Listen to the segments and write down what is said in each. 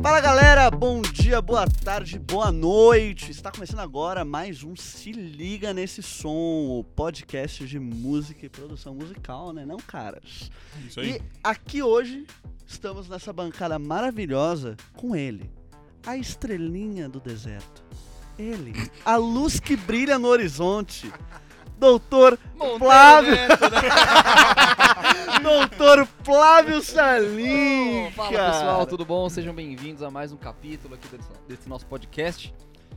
Fala galera, bom dia, boa tarde, boa noite. Está começando agora mais um Se Liga Nesse Som, o podcast de música e produção musical, né, não, caras? Isso aí. E aqui hoje estamos nessa bancada maravilhosa com ele, a estrelinha do deserto. Ele, a luz que brilha no horizonte. Doutor Flávio. Doutor Flávio Salim. Fala cara. pessoal, tudo bom? Sejam bem-vindos a mais um capítulo aqui desse, desse nosso podcast.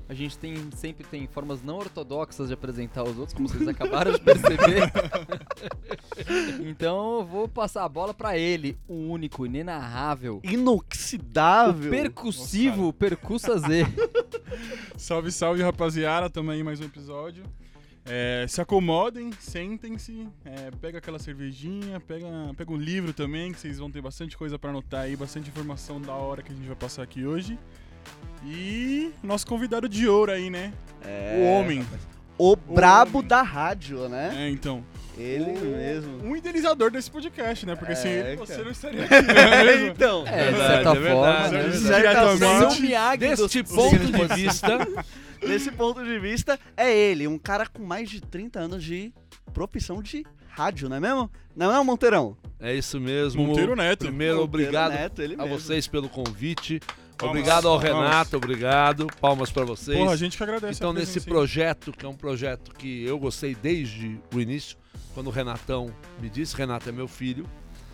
A gente tem, sempre tem formas não ortodoxas de apresentar os outros, como vocês acabaram de perceber. então eu vou passar a bola pra ele, o único, inenarrável, o Inoxidável. percussivo, o Percussa Z. Salve, salve, rapaziada. Tamo aí mais um episódio. É, se acomodem, sentem-se, é, pega aquela cervejinha, pega, pega um livro também, que vocês vão ter bastante coisa pra anotar aí, bastante informação da hora que a gente vai passar aqui hoje. E nosso convidado de ouro aí, né? É, o homem. O brabo homem. da rádio, né? É, então. Ele o- mesmo. Um idealizador desse podcast, né? Porque É, sem ele você não estaria aqui, não é então. É, de certa é forma, verdade, né? é De verdade. certa Diretamente. forma, Miyagi Deste ponto de vista, Nesse ponto de vista, é ele, um cara com mais de 30 anos de profissão de rádio, não é mesmo? Não é, Monteirão? é isso mesmo. Monteiro Neto. Primeiro, Monteiro obrigado Neto, ele a mesmo. vocês pelo convite. Palmas, obrigado ao palmas. Renato, obrigado. Palmas pra vocês. Porra, a gente que agradece então, a nesse projeto, que é um projeto que eu gostei desde o início, quando o Renatão me disse, Renato é meu filho.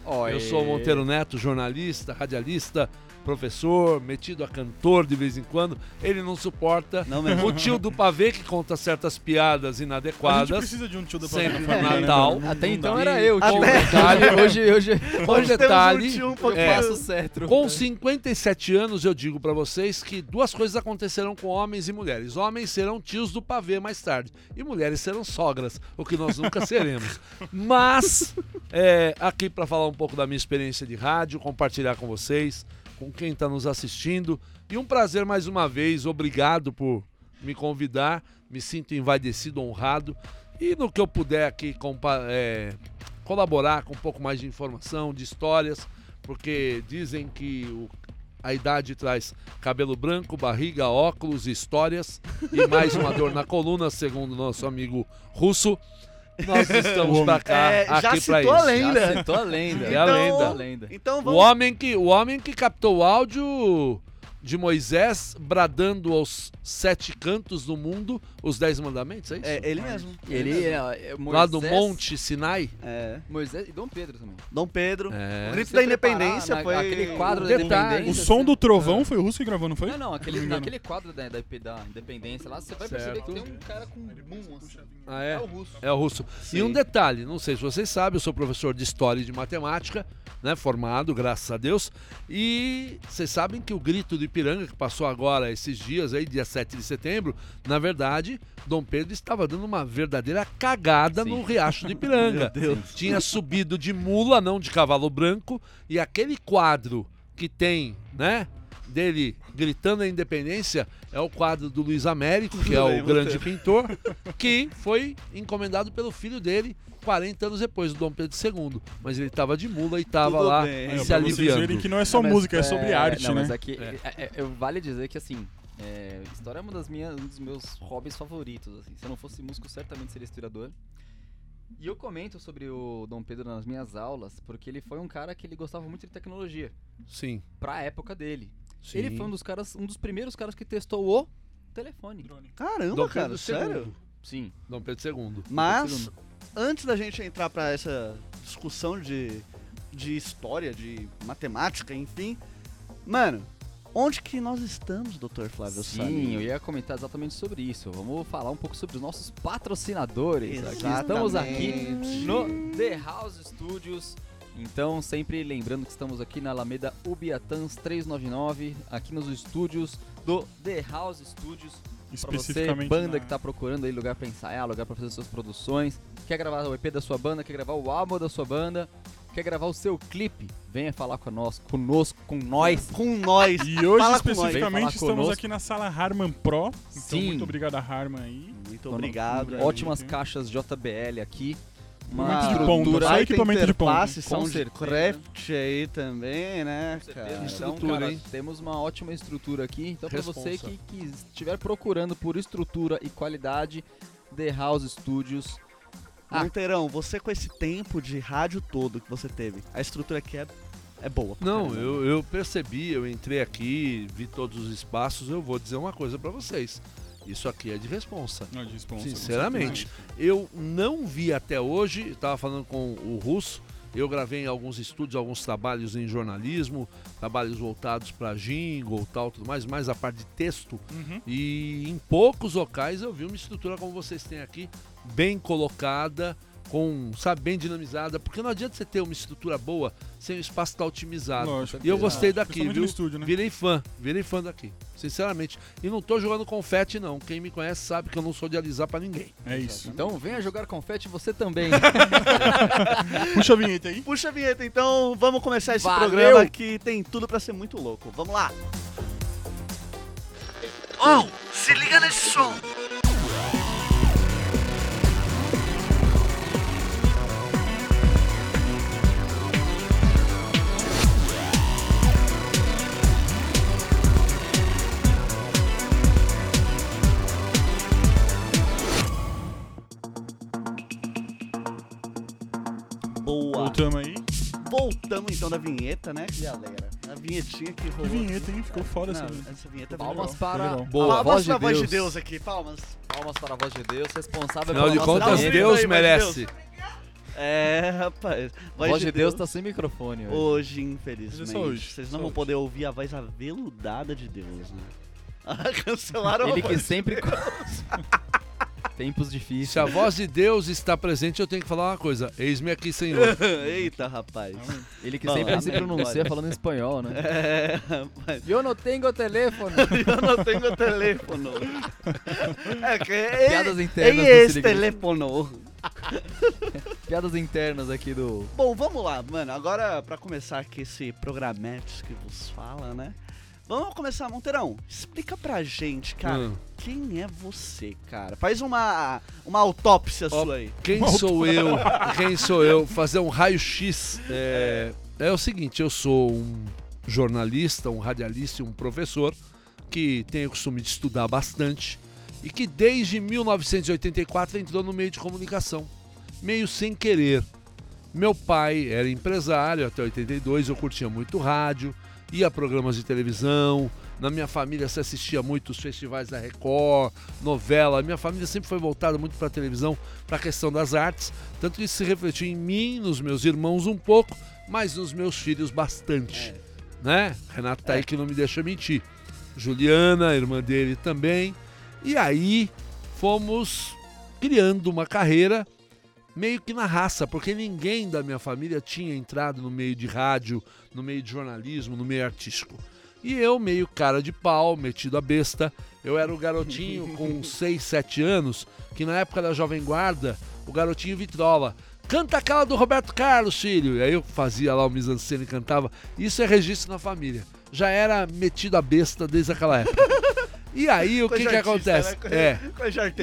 Ó, Eu sou o Monteiro Neto, jornalista, radialista, professor, metido a cantor de vez em quando. Ele não suporta. Não mesmo. O tio do pavê que conta certas piadas A gente inadequadas. precisa de um tio da Sempre família, no né, Natal. Até então era eu, tio. Até- Detalhe, hoje, hoje Com Hoje temos detalhe, um tio um pouquinho- É. passo o cetro. Com 57 anos, eu digo pra vocês que duas coisas acontecerão com homens e mulheres. Homens serão tios do pavê mais tarde, e mulheres serão sogras, o que nós nunca seremos. Mas, é, aqui pra falar um pouco da minha experiência de rádio, compartilhar com vocês, com quem tá nos assistindo. E um prazer mais uma vez, obrigado por me convidar, me sinto envaidecido, honrado. E no que eu puder aqui é, colaborar com um pouco mais de informação, de histórias, porque dizem que o- a idade traz cabelo branco, barriga, óculos, histórias e mais uma dor na coluna, segundo nosso amigo russo. Nós estamos pra cá, É, já aqui pra citou a isso. lenda. Já citou a lenda. É a lenda. a lenda. Então O vamos... homem que, o homem que captou o áudio de Moisés bradando aos sete cantos do mundo os dez mandamentos, é isso? É ele mesmo. Ele mesmo. é, é Moisés, Lá do Monte Sinai? É. Moisés e Dom Pedro também. Dom Pedro. É. O grito da independência na- foi... aquele quadro da Detalhe. independência. O som do trovão foi o Russo que gravou, não foi? Não, não, aquele, naquele quadro da, da, da independência lá, você vai perceber Certo. que tem um cara com boom assim. Ah, É é? o russo. É o russo. Sim. E um detalhe, não sei se vocês sabem, eu sou professor de História e de Matemática, né, formado, graças a Deus, e vocês sabem que o Grito do Ipiranga, que passou agora esses dias aí, dia 7 de setembro, na verdade, Dom Pedro estava dando uma verdadeira cagada Sim. no Riacho do Ipiranga. Meu Deus. Tinha subido de mula, não de cavalo branco, e aquele quadro que tem, né, dele gritando a independência é o quadro do Luiz Américo, que é o grande pintor, que foi encomendado pelo filho dele 40 anos depois, do Dom Pedro II. Mas ele estava de mula e estava Tudo lá bem. Aí, ó, se pra vocês aliviando. verem que não é só Não, música, é sobre arte, não, né? Mas aqui, É. é, é, vale dizer que assim, é, história é uma das minhas, um dos meus hobbies favoritos. Assim. Se eu não fosse músico, certamente seria historiador. E eu comento sobre o Dom Pedro nas minhas aulas, porque ele foi um cara que ele gostava muito de tecnologia, Sim, pra época dele. sim. Ele foi um dos caras, um dos primeiros caras que testou o telefone. Caramba, Dom cara, Pedro sério? II. Sim. Dom Pedro II. Mas, antes da gente entrar pra essa discussão de, de história, de matemática, enfim, mano, onde que nós estamos, Dr. Flávio Sim, Salim? eu ia comentar exatamente sobre isso. Vamos falar um pouco sobre os nossos patrocinadores. Aqui. Estamos aqui no The House Studios. Então, sempre lembrando que estamos aqui na Alameda Ubiatãs 399, aqui nos estúdios do The House Studios. Pra você, Especificamente. banda na- que tá procurando aí lugar pra ensaiar, lugar pra fazer suas produções, quer gravar o EP da sua banda, quer gravar o álbum da sua banda, quer gravar o seu clipe, venha falar conosco, conosco, com nós. Com nós. E hoje, Fala com nós. Especificamente, estamos conosco. aqui na sala Harman Pro. Então, Sim. muito obrigado a Harman aí. Muito obrigado. Ótimas gente. caixas JBL aqui. Uma Muito de ponta, estrutura. só equipamento de ponta. Soundcraft aí também, né, cara? Então, Estrutura, cara, hein? temos uma ótima estrutura aqui. Então, pra você que, que estiver procurando por estrutura e qualidade, The House Studios. Ah. Monteirão, você com esse tempo de rádio todo que você teve, a estrutura aqui é, é boa. Não, eu, eu percebi, eu entrei aqui, vi todos os espaços, eu vou dizer uma coisa pra vocês. Isso aqui é de responsa. Não, de responsa, Sinceramente, eu não vi até hoje, estava falando com o Russo, eu gravei em alguns estúdios, alguns trabalhos em jornalismo, trabalhos voltados para jingle tal, tudo mais, mais a parte de texto. Uhum. E em poucos locais eu vi uma estrutura como vocês têm aqui, bem colocada, com, sabe, bem dinamizada, porque não adianta você ter uma estrutura boa sem o espaço estar otimizado. Lógico. E eu gostei daqui, viu? estúdio, né? Virei fã, virei fã daqui, sinceramente. E não tô jogando confete não, quem me conhece sabe que eu não sou de alisar pra ninguém. É isso. Então, venha jogar confete você também. Puxa a vinheta aí. Puxa a vinheta, então vamos começar esse Valeu! programa que tem tudo pra ser muito louco. Vamos lá! Oh, se liga nesse som! Voltamos aí. Voltamos então da vinheta, né, galera? A vinhetinha que Que rolou. vinheta, hein? Ficou foda essa Não, vinheta. essa vinheta Palmas legal. para. Boa. a Palmas voz de pra voz de Deus. Deus aqui, palmas. Palmas para a voz de Deus, responsável Afinal de pela nossa contas. Deus Aí, voz de merece. É, rapaz. A voz de Deus tá sem microfone hoje. Hoje, é infelizmente. só hoje, Vocês só não vão hoje. poder ouvir a voz aveludada de Deus, né? Cancelaram Ele a que voz. sempre. Tempos Se a difíceis. voz de Deus está presente, eu tenho que falar uma coisa. Eis-me aqui, Senhor. Eita, rapaz. Ele que Bom, sempre se pronuncia falando em espanhol, né? É, rapaz. Eu não tenho telefone. Eu não tenho teléfono. É que é, Piadas é internas do esse teléfono. Piadas internas aqui do. Bom, vamos lá, mano. Agora, pra começar aqui esse programete que vos fala, né? Vamos começar, Monteirão. Explica pra gente, cara, Hum. quem é você, cara? Faz uma, uma autópsia Ó, sua aí. Quem sou eu? Quem sou eu? Fazer um raio-x. É, é o seguinte, eu sou um jornalista, um radialista e um professor que tem o costume de estudar bastante e que desde 1984 entrou no meio de comunicação, meio sem querer. Meu pai era empresário até 82, eu curtia muito rádio, ia a programas de televisão, na minha família se assistia muito os festivais da Record, novela. Minha família sempre foi voltada muito para a televisão, para a questão das artes, tanto que isso se refletiu em mim, nos meus irmãos um pouco, mas nos meus filhos bastante, né? Renato tá aí que não me deixa mentir. Juliana, irmã dele também. E aí fomos criando uma carreira meio que na raça, porque ninguém da minha família tinha entrado no meio de rádio, no meio de jornalismo, no meio artístico. E eu, meio cara de pau, metido a besta, eu era o garotinho com 6, 7 anos, que na época da Jovem Guarda, o garotinho vitrola. Canta aquela do Roberto Carlos, filho. E aí eu fazia lá o mise-en-scène e cantava. Isso é registro na família. Já era metido a besta desde aquela época. E aí o que que acontece? né? É.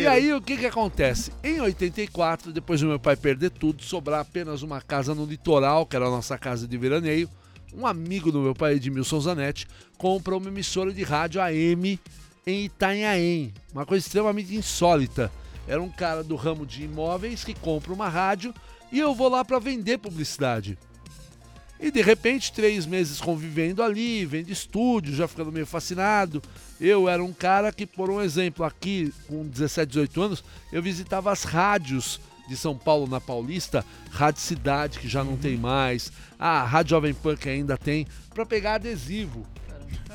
E aí o que que acontece? Em 84, depois do meu pai perder tudo, sobrar apenas uma casa no litoral, que era a nossa casa de veraneio, um amigo do meu pai, Edmilson Zanetti, compra uma emissora de rádio AM em Itanhaém. Uma coisa extremamente insólita. Era um cara do ramo de imóveis que compra uma rádio e eu vou lá para vender publicidade. E de repente, três meses convivendo ali, vendo estúdio, já ficando meio fascinado. Eu era um cara que, por um exemplo, aqui com 17, 18 anos, eu visitava as rádios de São Paulo na Paulista, Rádio Cidade, que já não tem mais, a Rádio Jovem Pan, que ainda tem, para pegar adesivo,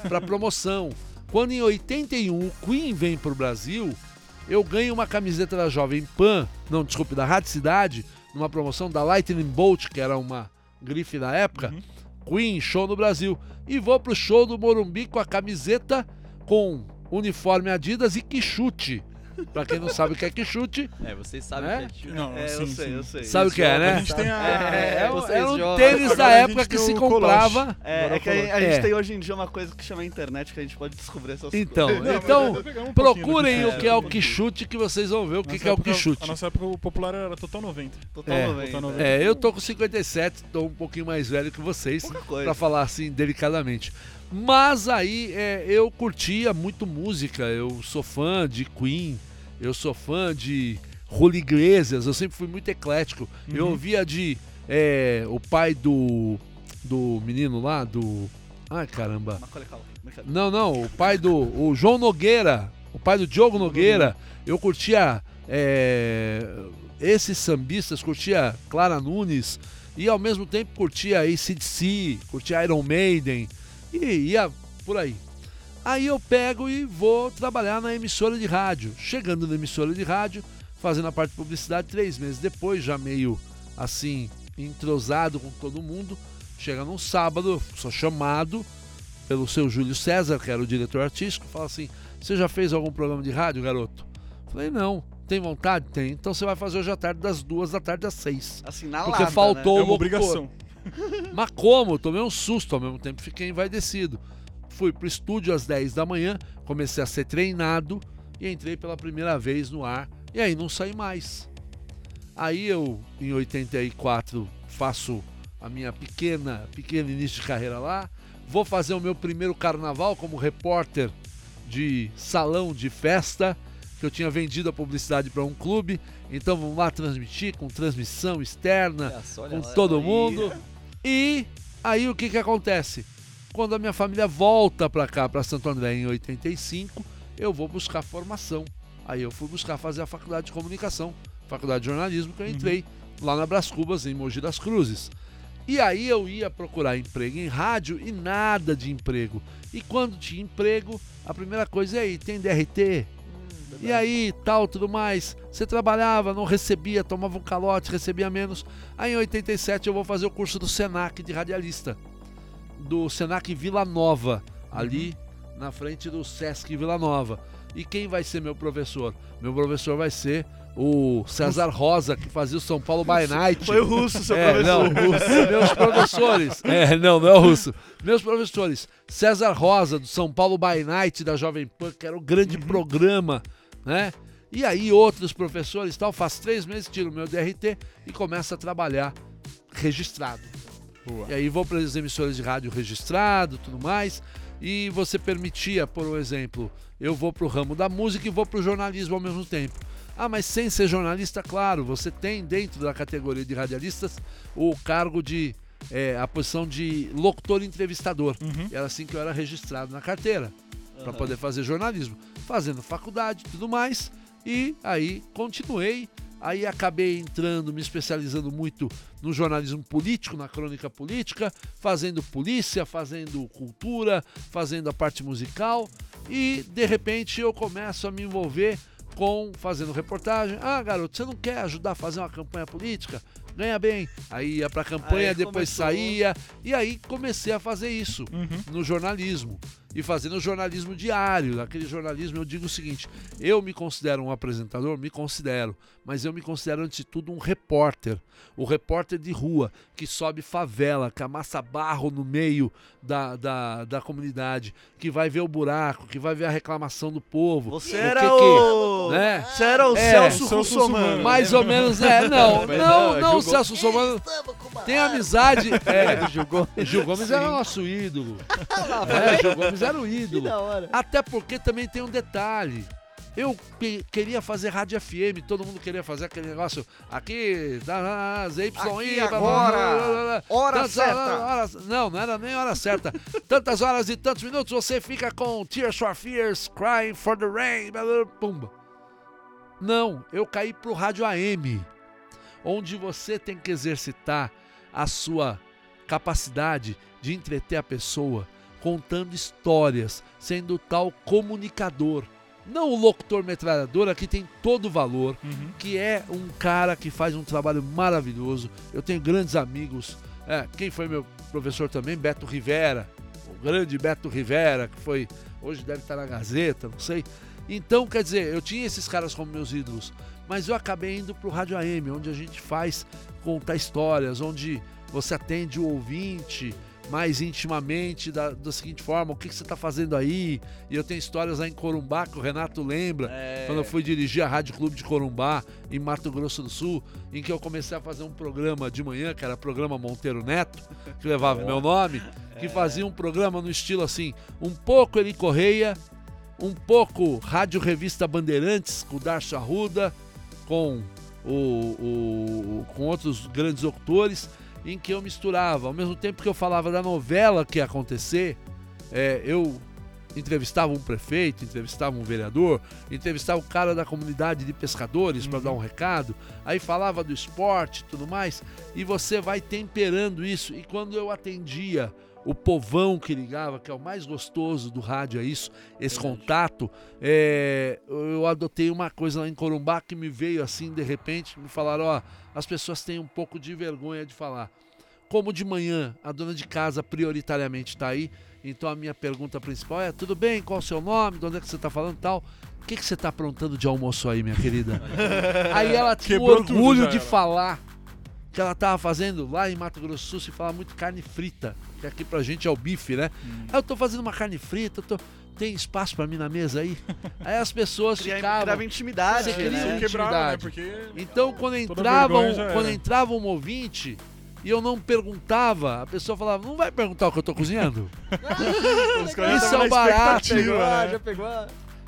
para promoção. Quando em 81 o Queen vem pro Brasil, eu ganho uma camiseta da Jovem Pan, não, desculpe, da Rádio Cidade, numa promoção da Lightning Bolt, que era uma grife da época, Queen, show no Brasil. E vou pro show do Morumbi com a camiseta com uniforme Adidas e que chute. Pra quem não sabe o que é que chute, É, vocês sabem É? que é Não, É, sim, eu sei, sim. eu sei. sabe o que é, A né? gente tem a... É, é, um- vocês é um jovens. tênis da Agora a época que se o comprava. É, é que a, a É. gente tem hoje em dia uma coisa que chama internet que a gente pode descobrir essas Então, coisas. Não, então um procurem o que é o É, que chute que vocês vão ver o que, é o que chute. A nossa época o popular era Total 90. Total É, 90. total 90. É, eu tô com 57, tô um pouquinho mais velho que vocês, Pouca coisa. pra falar assim delicadamente. Mas aí é, eu curtia muito música, eu sou fã de Queen, eu sou fã de Julio Iglesias, eu sempre fui muito eclético. Eu Uhum. ouvia de é, o pai do do menino lá, do ai caramba, Culkin, brincadeira. não, não, o pai do o João Nogueira, o pai do Diogo Nogueira, eu curtia é, esses sambistas, curtia Clara Nunes e ao mesmo tempo curtia ACDC, curtia Iron Maiden e ia por aí. Aí eu pego e vou trabalhar na emissora de rádio. Chegando na emissora de rádio, fazendo a parte de publicidade, três meses depois, já meio assim, entrosado com todo mundo. Chega num sábado, eu sou chamado pelo seu Júlio César, que era o diretor artístico, fala assim: Você já fez algum programa de rádio, garoto? Falei: Não. Tem vontade? Tem. Então você vai fazer hoje à tarde, das duas da tarde às seis. Assim, na Porque lata, faltou É o uma obrigação. Mas como? Eu tomei um susto ao mesmo tempo, fiquei envaidecido. Fui pro estúdio às 10 da manhã, comecei a ser treinado e entrei pela primeira vez no ar. E aí não saí mais. Aí eu, em 84, faço a minha pequena, pequeno início de carreira lá. Vou fazer o meu primeiro carnaval como repórter de salão de festa, que eu tinha vendido a publicidade para um clube. Então vamos lá transmitir com transmissão externa, com todo aí. mundo. E aí o que que acontece? Quando a minha família volta pra cá, pra Santo André em 85, eu vou buscar formação. Aí eu fui buscar fazer a faculdade de comunicação, faculdade de jornalismo, que eu entrei lá na Bras Cubas, em Mogi das Cruzes. E aí eu ia procurar emprego em rádio e nada de emprego. E quando tinha emprego, a primeira coisa é aí, tem DRT? E aí, tal, tudo mais. Você trabalhava, não recebia, tomava um calote, recebia menos. Aí em 87 eu vou fazer o curso do Senac de radialista. Do Senac Vila Nova, ali na frente do Sesc Vila Nova. E quem vai ser meu professor? Meu professor vai ser o César Rosa, que fazia o São Paulo by Night. Foi o russo, seu É, professor. não, russo. meus professores. É, não, não é o russo. Meus professores. César Rosa, do São Paulo by Night, da Jovem Pan, que era o grande programa, né? E aí outros professores tal, faz três meses, tiro o meu DRT e começo a trabalhar registrado. Boa. E aí vou para as emissoras de rádio registrado, tudo mais. E você permitia, por exemplo, eu vou para o ramo da música e vou para o jornalismo ao mesmo tempo. Ah, mas sem ser jornalista, claro, você tem dentro da categoria de radialistas o cargo de é, a posição de locutor entrevistador. Uhum. Era assim que eu era registrado na carteira para poder fazer jornalismo, fazendo faculdade, e tudo mais. E aí continuei, aí acabei entrando, me especializando muito no jornalismo político, na crônica política, fazendo polícia, fazendo cultura, fazendo a parte musical e de repente eu começo a me envolver com fazendo reportagem. Ah, garoto, você não quer ajudar a fazer uma campanha política? Ganha bem. Aí ia pra campanha, Aí depois começou. saía. E aí comecei a fazer isso Uhum. no jornalismo e fazendo jornalismo diário. Naquele jornalismo eu digo o seguinte: eu me considero um apresentador, me considero, mas eu me considero antes de tudo um repórter. O repórter de rua que sobe favela, que amassa barro no meio da, da, da comunidade, que vai ver o buraco, que vai ver a reclamação do povo. Você O era que o... né? Você era o É, Celso Celso Russomano. Russomano. Mais ou menos, é. Não, Mas não, não, não, Gil Celso Somano. tem amizade. É, Gil Gomes. Gil Gomes era nosso ídolo. É, Gil Gomes era o ídolo. hora. Até porque também tem um detalhe. Eu pe- queria fazer rádio FM, todo mundo queria fazer aquele negócio aqui, da- da- ZYI, Aqui agora, blá, blá, blá, blá. hora Tantas certa. horas- não, não era nem hora certa. Tantas horas e tantos minutos você fica com Tears for Fears, Crying for the Rain, pumba. Não, eu caí pro rádio AM, onde você tem que exercitar a sua capacidade de entreter a pessoa contando histórias, sendo tal comunicador. Não o locutor metralhadora que tem todo o valor, Uhum. que é um cara que faz um trabalho maravilhoso. Eu tenho grandes amigos. É, quem foi meu professor também? Beto Rivera. O grande Beto Rivera, que foi. Hoje deve estar na Gazeta, não sei. Então, quer dizer, eu tinha esses caras como meus ídolos, mas eu acabei indo pro Rádio AM, onde a gente faz contar histórias, onde você atende o ouvinte mais intimamente da, da seguinte forma, o que, que você está fazendo aí? E eu tenho histórias lá em Corumbá que o Renato lembra, É. quando eu fui dirigir a Rádio Clube de Corumbá, em Mato Grosso do Sul, em que eu comecei a fazer um programa de manhã, que era programa Monteiro Neto, que levava meu nome, que fazia um programa no estilo assim, um pouco Eli Correia, um pouco Rádio Revista Bandeirantes, com o Darcio Arruda, com, o, o- com outros grandes locutores, em que eu misturava, ao mesmo tempo que eu falava da novela que ia acontecer, é, eu entrevistava um prefeito, entrevistava um vereador, entrevistava o cara da comunidade de pescadores para dar um recado, aí falava do esporte e tudo mais, e você vai temperando isso. E quando eu atendia o povão que ligava, que é o mais gostoso do rádio, é isso, esse Verdade. contato, é, eu adotei uma coisa lá em Corumbá que me veio assim de repente, me falaram, ó, as pessoas têm um pouco de vergonha de falar. Como de manhã a dona de casa prioritariamente está aí, então a minha pergunta principal é: tudo bem? Qual o seu nome? De onde é que você está falando e tal? O que, que você está aprontando de almoço aí, minha querida? aí ela tinha o orgulho de falar que ela estava fazendo lá em Mato Grosso do Sul, se fala muito carne frita, que aqui pra gente é o bife, né? Hum. Aí eu tô fazendo uma carne frita, eu tô- tem espaço pra mim na mesa aí? Aí as pessoas Cria- ficavam. Criava intimidade, Você cria né? Quebrava, né? intimidade. Porque Então, quando entrava, um, quando entrava um ouvinte e eu não perguntava, a pessoa falava: Não vai perguntar o que eu tô cozinhando? Isso é um barato. né? já pegou.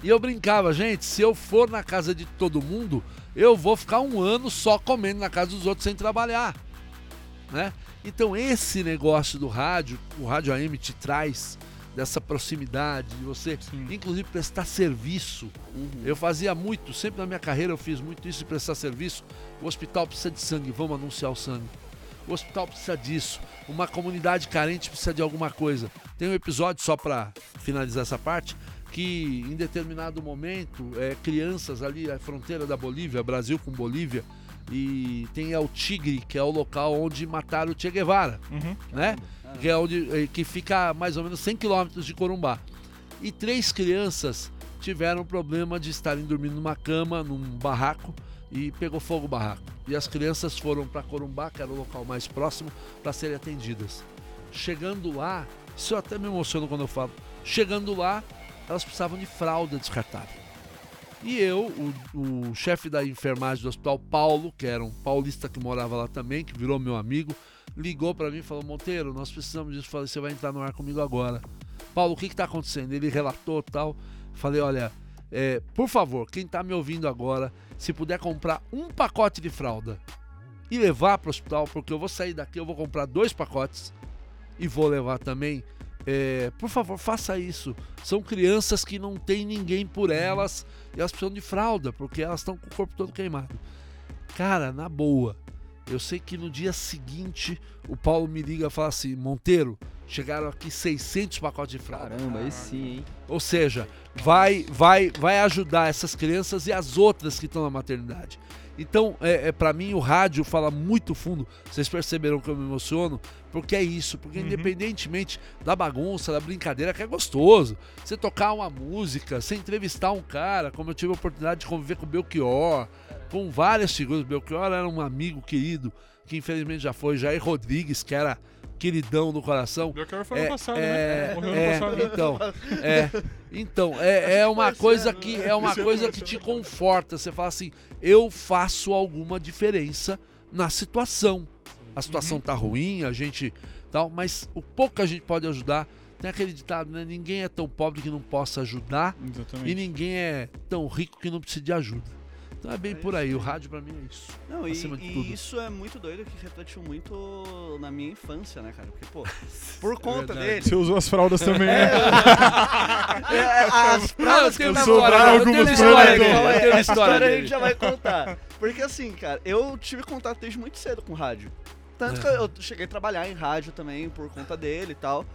E eu brincava, gente, se eu for na casa de todo mundo, eu vou ficar um ano só comendo na casa dos outros sem trabalhar. Né? Então esse negócio do rádio, o rádio AM te traz dessa proximidade, de você, Sim. inclusive prestar serviço. Uhum. Eu fazia muito, sempre na minha carreira eu fiz muito isso de prestar serviço. O hospital precisa de sangue, vamos anunciar o sangue. O hospital precisa disso. Uma comunidade carente precisa de alguma coisa. Tem um episódio só para finalizar essa parte que em determinado momento é, crianças ali à fronteira da Bolívia, Brasil com Bolívia, e tem El Tigre, que é o local onde mataram o Che Guevara Uhum. né? Que, é onde, eh, que fica a mais ou menos 100 quilômetros de Corumbá. E três crianças tiveram problema de estarem dormindo numa cama, num barraco, e pegou fogo o barraco. E as crianças foram para Corumbá, que era o local mais próximo, para serem atendidas. Chegando lá, isso eu até me emociono quando eu falo. Chegando lá, elas precisavam de fralda descartável. E eu, o, o chefe da enfermagem do hospital, Paulo, que era um paulista que morava lá também, que virou meu amigo, ligou para mim e falou: Monteiro, nós precisamos disso. Falei: você vai entrar no ar comigo agora. Paulo, o que está acontecendo? Ele relatou tal. Falei: olha, é, por favor, quem está me ouvindo agora, se puder comprar um pacote de fralda e levar para o hospital, porque eu vou sair daqui, eu vou comprar dois pacotes e vou levar também. é, por favor, faça isso. São crianças que não tem ninguém por elas e elas precisam de fralda, porque elas estão com o corpo todo queimado. Cara, na boa, eu sei que no dia seguinte o Paulo me liga e fala assim: Monteiro, chegaram aqui 600 pacotes de fralda. Caramba, aí sim, hein? Ou seja, vai, vai, vai ajudar essas crianças e as outras que estão na maternidade. Então, é, é para mim, o rádio fala muito fundo. Vocês perceberam que eu me emociono? Porque é isso. Porque, Uhum. independentemente da bagunça, da brincadeira, que é gostoso. Você tocar uma música, você entrevistar um cara, como eu tive a oportunidade de conviver com o Belchior, com várias figuras. O Belchior era um amigo querido, que infelizmente já foi. Jair Rodrigues, que era queridão no coração. Belchior foi É, ano passado, é, né? Morreu é, ano passado. então, é, então é, é uma coisa que né? é uma coisa que te conforta. Você fala assim, eu faço alguma diferença na situação. A situação tá ruim, a gente tal, mas o pouco que a gente pode ajudar. Tem aquele ditado, né? Ninguém é tão pobre que não possa ajudar e Exatamente. ninguém é tão rico que não precise de ajuda. Então é bem É por aí. O rádio pra mim é isso. Não, e, acima de e isso é muito doido que refletiu muito na minha infância, né, cara? Porque, pô, por conta verdade. dele. Você usou as fraldas também, né? é, as fraldas que sobraram história, eu tenho algumas uma história tenho uma a história a gente já vai contar. Porque assim, cara, eu tive contato desde muito cedo com rádio. Tanto É. que eu cheguei a trabalhar em rádio também por conta dele e tal.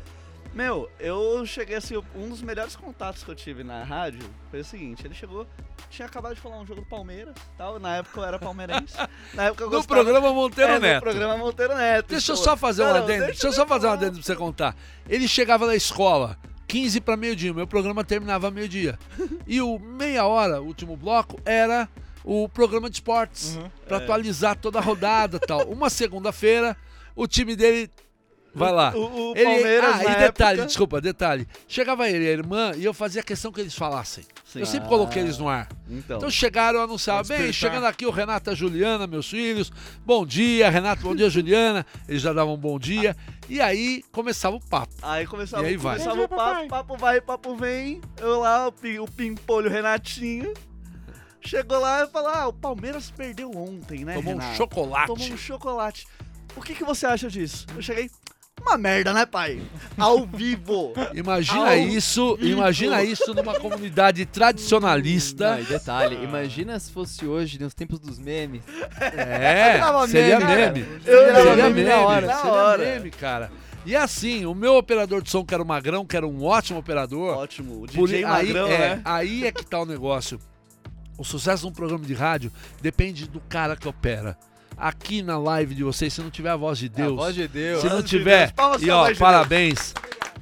Meu, eu cheguei assim, um dos melhores contatos que eu tive na rádio foi o seguinte, ele chegou, tinha acabado de falar um jogo do Palmeiras, tal, na época eu era palmeirense. Na época eu No gostava programa Monteiro é, no Neto. programa Monteiro Neto. Deixa eu só fazer um não, adendo. Deixa eu só fazer um falar. adendo pra você contar. Ele chegava na escola 15 para meio-dia. Meu programa terminava meio-dia. E o meia hora, o último bloco, era o programa de esportes. Uhum. Pra atualizar toda a rodada e tal. Uma segunda-feira, o time dele. Vai lá. O, o Ele, Palmeiras, ah, na e detalhe, época- desculpa, detalhe. Chegava ele e a irmã e eu fazia questão que eles falassem. Sim. Eu sempre coloquei eles no ar. Então, Então chegaram, anunciavam, Pra bem, chegando aqui o Renato e a Juliana, meus filhos. Bom dia, Renato, bom dia, Juliana. Eles já davam um bom dia. E aí começava o papo. aí começava, E aí vai. começava o papo, papai. papo vai, papo vem. Eu lá, o, pi- o pimpolho Renatinho. Chegou lá e falou: Ah, o Palmeiras perdeu ontem, né? Tomou um Renato? chocolate. Tomou um chocolate. O que, que você acha disso? Eu cheguei. Uma merda, né, pai? Ao vivo. Imagina Ao isso, vivo. imagina isso numa comunidade tradicionalista. Não, e detalhe, imagina se fosse hoje, nos tempos dos memes. É, seria meme. Eu Seria meme meme, na hora. Na seria hora. meme, cara. E assim, o meu operador de som, que era o Magrão, que era um ótimo operador, Ótimo. O Por- DJ aí, Magrão, é, né? aí é que tá o negócio. O sucesso de um programa de rádio depende do cara que opera. Aqui na live de vocês, se não tiver a voz de A Deus, voz de Deus. se não de tiver. Palmas e ó, de parabéns.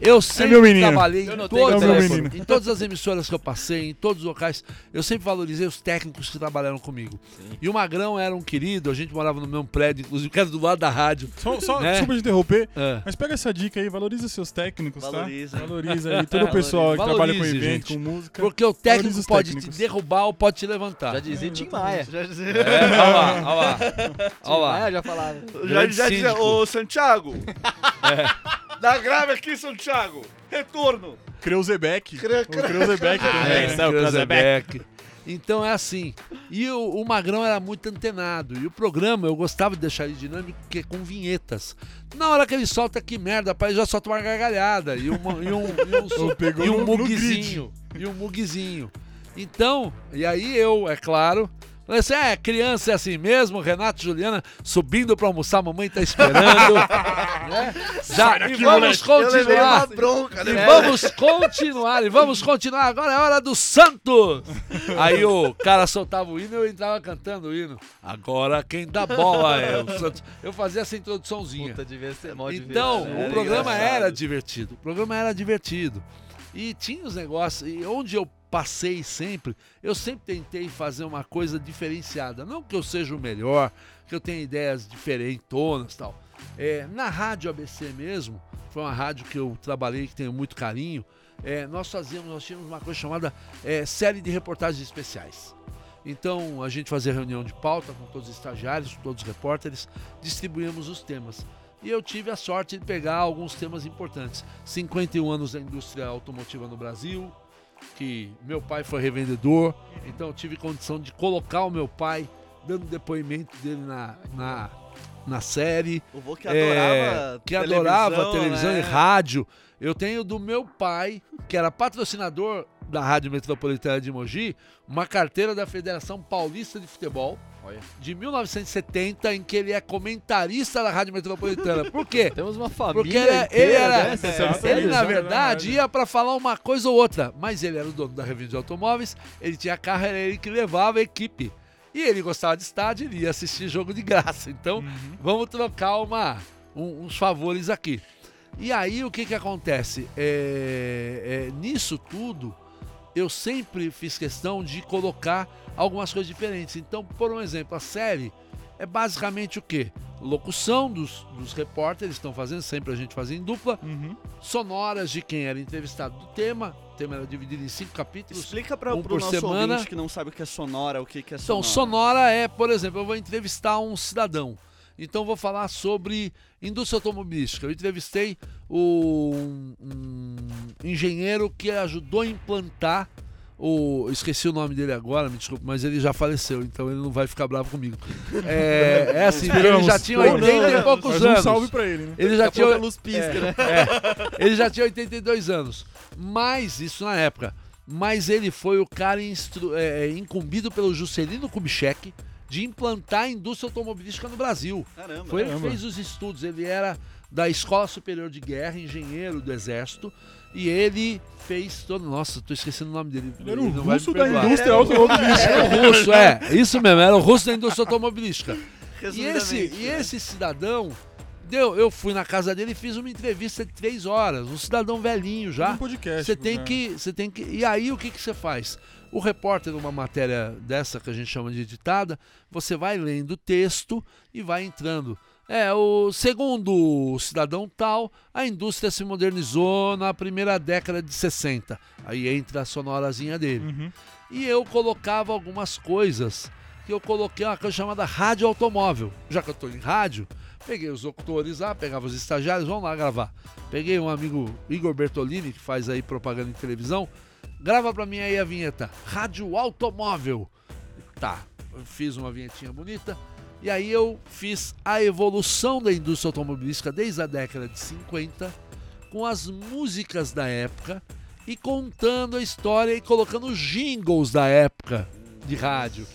Eu sempre meu menino. trabalhei Eu em todas, é em todas as emissoras que eu passei, em todos os locais, eu sempre valorizei os técnicos que trabalharam comigo. Sim. E o Magrão era um querido, a gente morava no mesmo prédio, inclusive que era do lado da rádio. Só, só Né? desculpa te interromper, É. mas pega essa dica aí, valoriza seus técnicos, Valoriza. tá? Valoriza aí todo o pessoal que Valorize, trabalha com evento, gente. com música. Porque o técnico pode técnicos. te derrubar ou pode te levantar. Já dizia Tim Maia. Já dizia. É, olha lá, olha lá. Tim Olha lá. Maia já falava. Já, já dizia, ô Santiago. Dá grave aqui, Santiago. Retorno. Creuzebeck. Cre- O Creuzebeck também. É, é Cruzebeck. Então é assim. E o, o Magrão era muito antenado. E o programa eu gostava de deixar ele dinâmico porque com vinhetas. Na hora que ele solta que merda, pai, já solta uma gargalhada. E, uma, e um, e um, so- e um no- no mugzinho. E um mugzinho. Então, e aí eu, é claro. Falei assim, é, criança é assim mesmo, Renato e Juliana subindo pra almoçar, mamãe tá esperando. né? Já, e vamos continuar. bronca, E né? vamos continuar, e vamos continuar. Agora é hora do Santos. Aí o cara soltava o hino e eu entrava cantando o hino. Agora quem dá bola é o Santos. Eu fazia essa introduçãozinha. Puta, devia ser Então, divertido, o né? programa engraçado. era divertido. O programa era divertido. E tinha os negócios. E onde eu passei sempre, eu sempre tentei fazer uma coisa diferenciada. Não que eu seja o melhor, que eu tenha ideias diferentonas tal. É, na Rádio ABC mesmo, foi uma rádio que eu trabalhei, que tenho muito carinho. é, nós fazíamos, nós tínhamos uma coisa chamada é, série de reportagens especiais. Então a gente fazia reunião de pauta com todos os estagiários, com todos os repórteres, distribuíamos os temas. E eu tive a sorte de pegar alguns temas importantes. 51 anos da indústria automotiva no Brasil, que meu pai foi revendedor, então eu tive condição de colocar o meu pai dando depoimento dele na, na, na série. O vô que É, adorava que adorava televisão né? e rádio. Eu tenho do meu pai, que era patrocinador da Rádio Metropolitana de Mogi, uma carteira da Federação Paulista de Futebol Olha. de 1970, em que ele é comentarista da Rádio Metropolitana. Por quê? Temos uma família Porque ele, é- ele inteira, era. né? Você É, ele, na é verdade, ia pra falar uma coisa ou outra. Mas ele era o dono da revista de automóveis, ele tinha carro, era ele que levava a equipe. E ele gostava de estádio, ele ia assistir jogo de graça. Então, Uhum. vamos trocar uma, um- uns favores aqui. E aí, o que que acontece? É, é, nisso tudo, eu sempre fiz questão de colocar algumas coisas diferentes. Então, por um exemplo, a série é basicamente o quê? Locução dos, dos repórteres estão fazendo, sempre a gente fazia em dupla, Uhum. sonoras de quem era entrevistado do tema. O tema era dividido em cinco capítulos. Explica para um o nosso semana. ouvinte que não sabe o que é sonora, o que, que é Então, sonora. sonora é, por exemplo, eu vou entrevistar um cidadão. Então, vou falar sobre indústria automobilística. Eu entrevistei o, um, um engenheiro que ajudou a implantar o. Esqueci o nome dele agora, me desculpe, mas ele já faleceu, então ele não vai ficar bravo comigo. É, é assim, ele já tinha Ou 80 e poucos um anos. salve pra ele, né? Ele já tinha a luz pisca, né? é, ele já tinha 82 anos. Mas, isso na época. Mas ele foi o cara instru- é, incumbido pelo Juscelino Kubitschek de implantar a indústria automobilística no Brasil. Caramba. Foi ele que fez os estudos. Ele era da Escola Superior de Guerra, engenheiro do Exército. E ele fez todo. Nossa, tô esquecendo o nome dele. Ele era o não vai me russo da indústria automobilística. Era o russo, é. Isso mesmo, era o russo da indústria automobilística. E esse, e né? esse cidadão, Deu, eu fui na casa dele e fiz uma entrevista de três horas. Um cidadão velhinho já. Um podcast. Você tem né? que, você tem que. E aí o que que você faz? O repórter numa matéria dessa que a gente chama de editada, você vai lendo o texto e vai entrando. É, o segundo o cidadão tal, a indústria se modernizou na primeira década de 60. Aí entra a sonorazinha dele. Uhum. E eu colocava algumas coisas que eu coloquei uma coisa chamada rádio automóvel. Já que eu tô em rádio, peguei os locutores lá, pegava os estagiários, vamos lá gravar. Peguei um amigo Igor Bertolini, que faz aí propaganda em televisão, grava pra mim aí a vinheta, rádio automóvel. Tá, eu fiz uma vinhetinha bonita. E aí eu fiz a evolução da indústria automobilística desde a década de 50, com as músicas da época e contando a história e colocando jingles da época de rádio.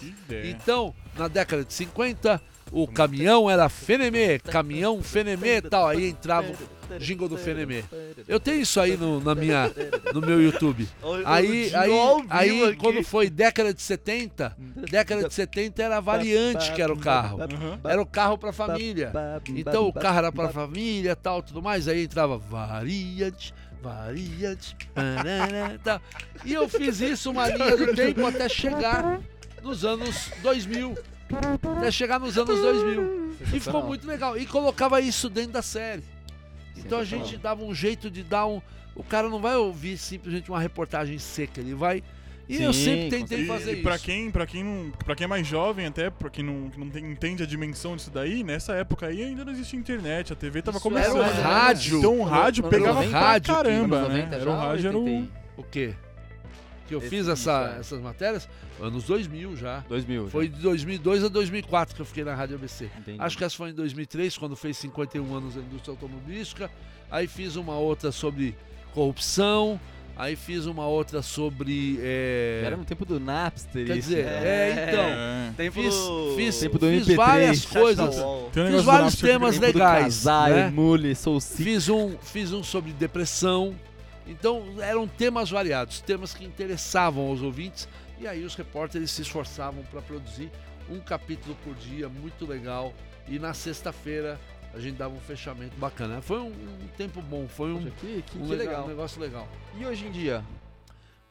Então, na década de 50, o caminhão era Fenemê, caminhão Fenemê e tal. Aí entrava jingle do Fenemê. Eu tenho isso aí no, na minha, no meu YouTube. Aí, aí, aí quando foi década de 70, década de 70 era a variante que era o carro. Aham. Era o carro pra família. Então o carro era pra família tal, tudo mais. Aí entrava variante, variante, tal. E eu fiz isso uma linha do tempo até chegar nos anos 2000. Até chegar nos anos 2000. E ficou muito legal. E colocava isso dentro da série. Então a gente dava um jeito de dar um. O cara não vai ouvir simplesmente uma reportagem seca, ele vai. E eu Sim, sempre com tentei E, fazer e isso. pra quem, pra, quem não, pra quem é mais jovem, até, pra quem não, que não tem- entende a dimensão disso daí, nessa época aí ainda não existia internet, a TV tava Isso começando. era o rádio. Então o rádio pegava no pra rádio que- caramba, né? 90 Era o rádio, era o... 80 O quê? Que eu Esse- fiz essa- é. essas matérias? Anos 2000 já. 2000. já. Foi de 2002 a 2004 que eu fiquei na Rádio ABC. Entendi. Acho que essa foi em 2003, quando fez 51 anos da indústria automobilística. Aí fiz uma outra sobre corrupção. Aí fiz uma outra sobre. é, Era no tempo do Napster Quer isso, dizer, né? é, então. É. Tempo Fiz, do... fiz, Tempo do fiz MP3, várias coisas. Fiz vários temas legais, Casai, né? Mule. Fiz um, fiz um sobre depressão. Então eram temas variados, temas que interessavam aos ouvintes. E aí os repórteres se esforçavam para produzir um capítulo por dia, muito legal. E na sexta-feira a gente dava um fechamento bacana. Foi um, um tempo bom, foi um, que, que- um que legal, legal. um negócio legal. E hoje em dia?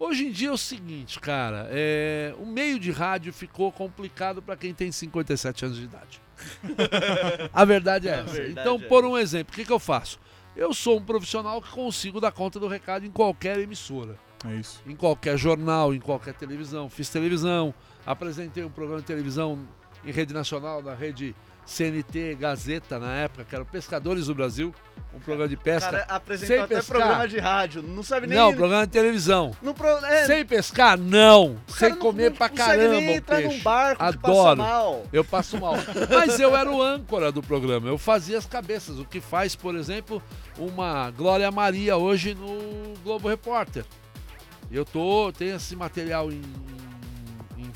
Hoje em dia é o seguinte, cara, é, o meio de rádio ficou complicado para quem tem 57 anos de idade. A verdade é essa. verdade então, é por um exemplo, o que, que eu faço? Eu sou um profissional que consigo dar conta do recado em qualquer emissora, É isso. em qualquer jornal, em qualquer televisão. Fiz televisão, apresentei um programa de televisão em rede nacional, na rede CNT Gazeta na época, que era o Pescadores do Brasil, um programa de O pesca. cara apresentou Sem até pescar. programa de rádio. Não sabe nem... Não, programa de televisão. Pro... é, Sem pescar? Não. o Sem comer não pra caramba nem o entrar num peixe. barco Adoro. mal. Eu passo mal. Mas eu era o âncora do programa. Eu fazia as cabeças. O que faz, por exemplo, uma Glória Maria hoje no Globo Repórter. Eu tô, tenho esse material em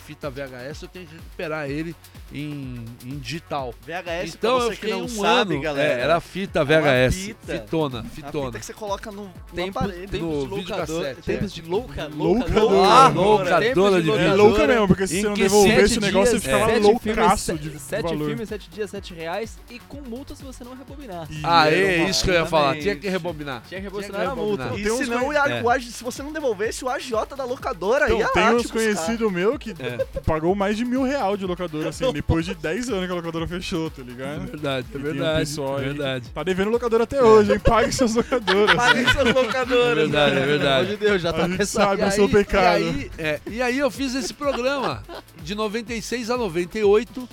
fita VHS, eu tenho que recuperar ele em, em digital. VHS, então pra eu fiquei não um sabe, ano. galera. É, era fita É VHS. fita. Fitona, fitona. fita que você coloca no, no Tempo, aparelho. tempos No de locador, videocassete, tempos é. de louca, loucadora. Loucadora Tempos de É Locadora. louca mesmo, porque se você não que devolver sete esse negócio, você ficava loucaço de se- sete filmes, sete dias, sete reais e com multa se você não rebobinar. Ah, é uma- isso que eu ia falar. Tinha que rebobinar. Tinha que rebobinar a multa. E Tem uns senão, conhe- o, É. o ag- se você não devolvesse, o agiota da locadora Então, ia tem lá uns te buscar. conhecidos meu que É. pagou mais de mil real de locadora, assim, depois de 10 anos que a locadora fechou, tá É ligado? verdade, é E tem um verdade. pessoal É verdade. Tá devendo locadora até hoje, hein? Pague suas locadoras. Paguem suas É locadoras. verdade, é né? Pelo amor verdade. de Deus, já tá A gente sabe E o seu aí- pecado. E aí, é, e aí eu fiz esse programa de 96 a 98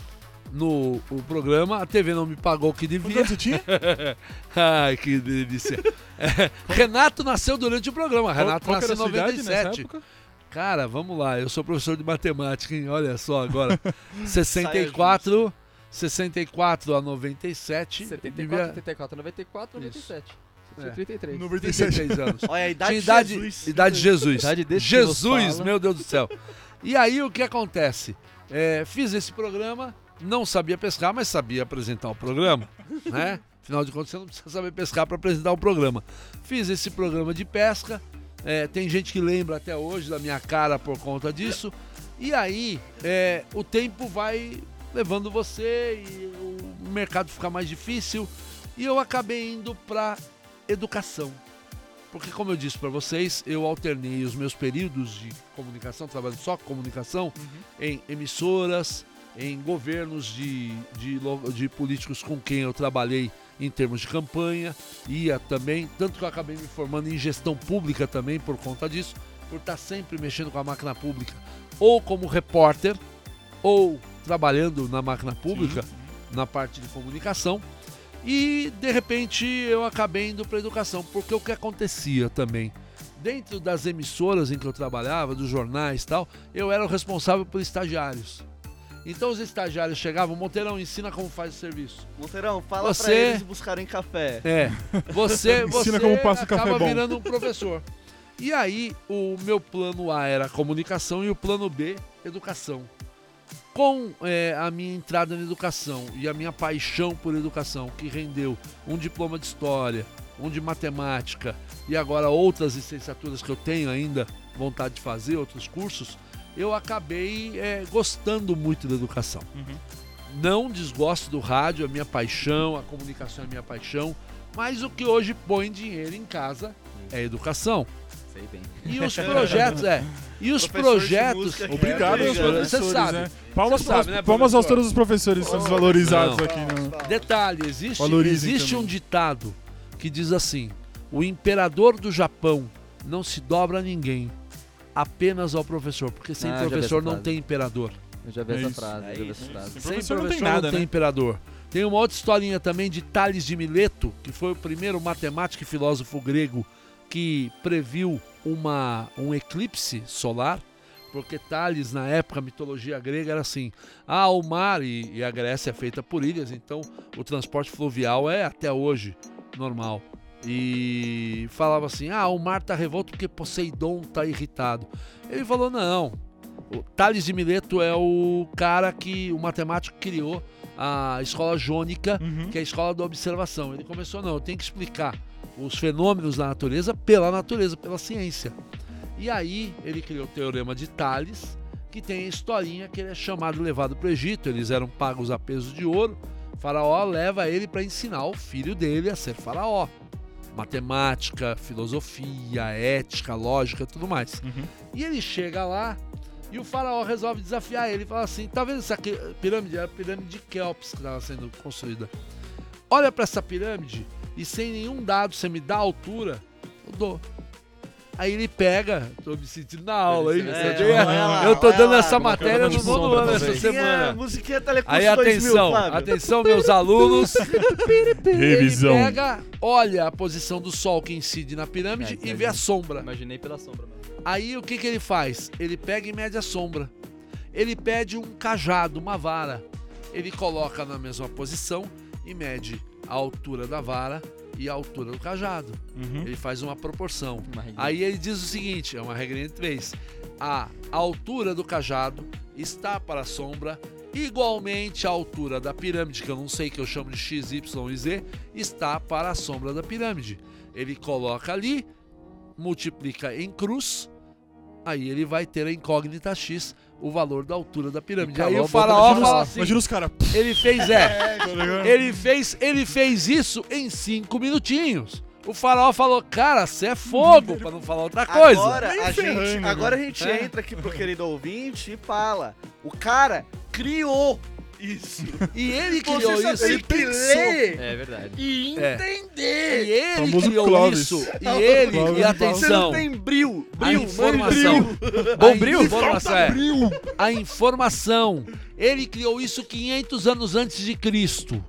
no o programa. A TV não me pagou o que devia. você tinha? Ai, que delícia. É, Renato nasceu durante o programa. Renato Qual era nasceu em sua idade nessa 97. época? Cara, vamos lá. Eu sou professor de matemática, hein? Olha só agora. 64, 64 a 97. 74, devia- 74, 94, 97. Você tinha É. 33. 97. 33 anos. Olha, a idade Tinha de idade, Jesus. idade de Jesus. Idade desse Jesus, meu Deus do céu. E aí o que acontece? É, fiz esse programa, não sabia pescar, mas sabia apresentar o programa, né? Afinal de contas, você não precisa saber pescar para apresentar o programa. Fiz esse programa de pesca. É, tem gente que lembra até hoje da minha cara por conta disso. E aí, é, o tempo vai levando você e o mercado fica mais difícil. E eu acabei indo para educação. Porque, como eu disse para vocês, eu alternei os meus períodos de comunicação, trabalhando só com comunicação, em emissoras, em governos de, de, de políticos com quem eu trabalhei em termos de campanha, ia também, tanto que eu acabei me formando em gestão pública também por conta disso, por estar sempre mexendo com a máquina pública, ou como repórter, ou trabalhando na máquina pública, na parte de comunicação. E de repente eu acabei indo para educação, porque o que acontecia também, dentro das emissoras em que eu trabalhava, dos jornais e tal, eu era o responsável por estagiários. Então os estagiários chegavam, Monteirão, ensina como faz o serviço. Monteirão, fala Você- pra eles buscarem café. É, você, Ensina você como passa o café acaba bom. virando um professor. E aí, o meu plano A era comunicação e o plano B, educação. Com é, a minha entrada na educação e a minha paixão por educação, que rendeu um diploma de história, um de matemática e agora outras licenciaturas que eu tenho ainda vontade de fazer, outros cursos, eu acabei é, gostando muito da educação. Uhum. Não desgosto do rádio, é minha paixão, a comunicação é minha paixão, mas o que hoje põe dinheiro em casa é educação. Sei bem. E os projetos, é. E os projetos. Obrigado É, aos obrigado. professores, Você sabe. né? Palmas, Você sabe, aos- né, palmas aos todos os professores que são desvalorizados Não. aqui. No... Detalhe, existe, Valorizem existe também. um ditado que diz assim: o imperador do Japão não se dobra a ninguém, apenas ao professor, porque sem Ah, professor não tem imperador. Eu já vi É essa isso. frase, É eu já vi isso. essa frase. Sem Sem professor não professor tem nada, não tem né? imperador. Tem uma outra historinha também de Tales de Mileto, que foi o primeiro matemático e filósofo grego que previu uma, um eclipse solar, porque Tales, na época, a mitologia grega era assim: ah, o mar e, e a Grécia é feita por ilhas, então o transporte fluvial é até hoje normal. E falava assim: ah, o mar tá revolto porque Poseidon tá irritado. Ele falou: não. O Tales de Mileto é o cara que, o matemático criou a escola jônica, Uhum. que é a escola da observação. Ele começou, não, eu tenho que explicar os fenômenos da natureza pela natureza, pela ciência. E aí ele criou o teorema de Tales, que tem a historinha que ele é chamado e levado para o Egito. Eles eram pagos a peso de ouro. O faraó leva ele para ensinar o filho dele a ser faraó. Matemática, filosofia, ética, lógica, tudo mais. Uhum. E ele chega lá e o faraó resolve desafiar ele. Fala assim: tá vendo essa pirâmide? Era a pirâmide de Kelps que estava sendo construída. Olha para essa pirâmide e sem nenhum dado você me dá a altura, eu dou. Aí ele pega, tô me sentindo na aula, hein? É, eu tô dando essa matéria de no nono ano essa semana. musiquinha Telecurso Aí 2000, atenção, atenção meus alunos. Revisão. Ele pega, olha a posição do sol que incide na pirâmide É, e vê a sombra. Imaginei pela sombra mesmo. Aí o que, que ele faz? Ele pega e mede a sombra. Ele pede um cajado, uma vara. Ele coloca na mesma posição e mede a altura da vara e a altura do cajado. Uhum. Ele faz uma proporção. Uma. Aí ele diz o seguinte: é uma regra de três. A altura do cajado está para a sombra, igualmente a altura da pirâmide, que eu não sei que eu chamo de X, Y e Z, está para a sombra da pirâmide. Ele coloca ali, multiplica em cruz, aí ele vai ter a incógnita X, o valor da altura da pirâmide. E Aí o faraó fala assim: Imagina os caras. ele fez é. Tá ligado? Ele fez, ele fez isso em cinco minutinhos. O faraó falou, cara, você é fogo, pra não falar outra coisa. Agora Nem a, ferrando, gente, né? agora a gente É. entra aqui pro querido ouvinte e fala. O cara criou isso. E ele Você criou só isso. tem Ele que pensou. ler É verdade. e É. entender. E ele Famoso criou Clóvis. isso. E ele, Clóvis e Você atenção, não tem bril. a Bril, informação. bril. Bom bril? Informação, é. A informação. Ele criou isso 500 anos antes de Cristo.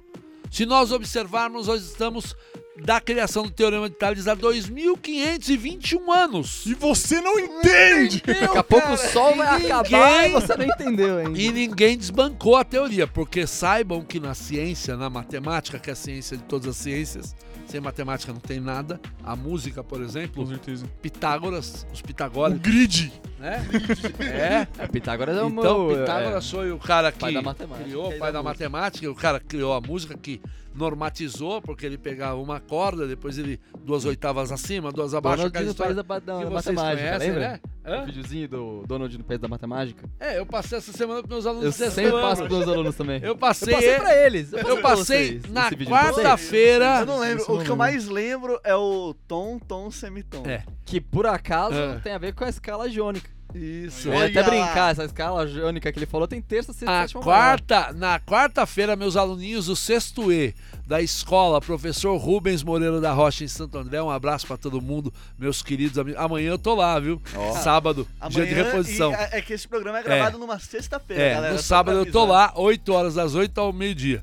Se nós observarmos, nós estamos da criação do Teorema de Tales há 2.521 anos. E você não entende! Daqui a pouco o sol vai Ninguém- acabar e você não entendeu ainda. E ninguém desbancou a teoria, porque saibam que na ciência, na matemática, que é a ciência de todas as ciências, sem matemática não tem nada. A música, por exemplo, Com certeza. Pitágoras, os O pitagóricos, grid. né? É. É, Pitágoras é o Então, meu... Pitágoras foi o cara que pai da matemática criou, pai da da matemática, o cara que criou a música que normatizou, porque ele pegava uma corda, depois ele duas oitavas acima, duas abaixo, Ronaldinho história faz da, da matemática, conhecem, lembra? né? Hã? O videozinho do Donald no País da Matemática. É, eu passei essa semana pros meus alunos Eu sempre ano. passo pros meus alunos também. Eu passei, Eu passei pra eles. eu passei vocês, na vídeo de vocês. quarta-feira. Eu não lembro. Eu O que eu mais lembro é o tom, tom, semitom. É. Que por acaso É. tem a ver com a escala jônica. Isso. Eu ia até lá. brincar, essa escala jônica que ele falou tem terça, sexta, A sétima, maior. quarta, na quarta-feira, meus aluninhos do sexto E da escola, professor Rubens Moreira da Rocha em Santo André. Um abraço pra todo mundo, meus queridos amigos. Amanhã eu tô lá, viu? Ó. Sábado, dia de Amanhã, reposição. e é, é que esse programa é gravado numa sexta-feira, É, galera. no sábado eu tô lá, 8 horas das 8 ao meio-dia,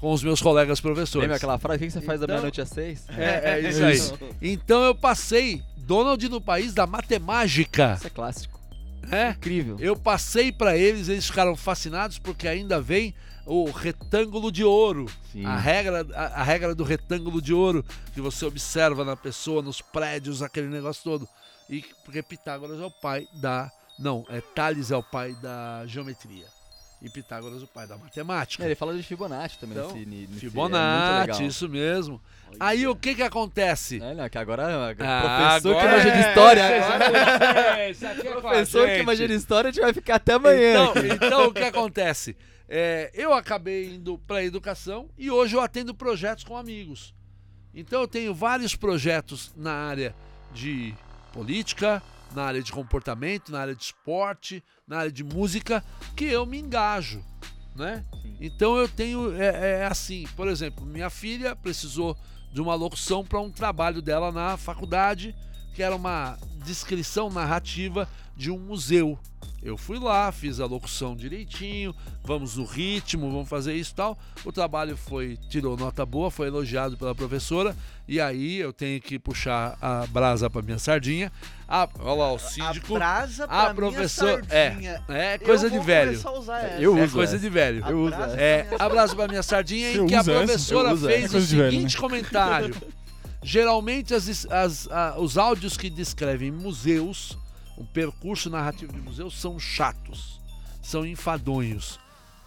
com os meus colegas professores. Lembra aquela frase? O que você faz da Então- meia-noite às seis? É, é isso É aí. Então eu passei Donald no país da matemática, Isso é clássico. Né? Incrível. Eu passei pra eles, eles ficaram fascinados porque ainda vem o retângulo de ouro. Sim. A regra, a, a regra do retângulo de ouro que você observa na pessoa, nos prédios, aquele negócio todo. E porque Pitágoras é o pai da. Não, é Tales é o pai da geometria. E Pitágoras é o pai da matemática. É, ele fala de Fibonacci também Então, nesse, nesse- Fibonacci, é muito legal. isso mesmo. Aí o que que acontece? É, não, que agora é Ah, professor que imagina é, história agora. É, é Professor que imagina história, a gente vai ficar até amanhã. Então, então o que acontece? É, eu acabei indo para a educação e hoje eu atendo projetos com amigos. Então eu tenho vários projetos na área de política, na área de comportamento, na área de esporte, na área de música, que eu me engajo, né? Sim. Então eu tenho é, é assim, por exemplo, minha filha precisou de uma locução para um trabalho dela na faculdade, que era uma descrição narrativa de um museu. Eu fui lá, fiz a locução direitinho, vamos no ritmo, vamos fazer isso e tal. O trabalho foi, tirou nota boa, foi elogiado pela professora, e aí eu tenho que puxar a brasa para minha sardinha. Ah, olha lá, o síndico. A brasa pra Ah, minha professor, é, sardinha. é Eu coisa de vou velho. a usar essa. Eu É uso coisa essa. de velho. A Eu uso brasa É, minha abraço pra minha sardinha em que a professora fez essa. o Coisa de velho, seguinte né? comentário. Geralmente as, as- a- os áudios que descrevem museus, um percurso narrativo de museus, são chatos, são enfadonhos.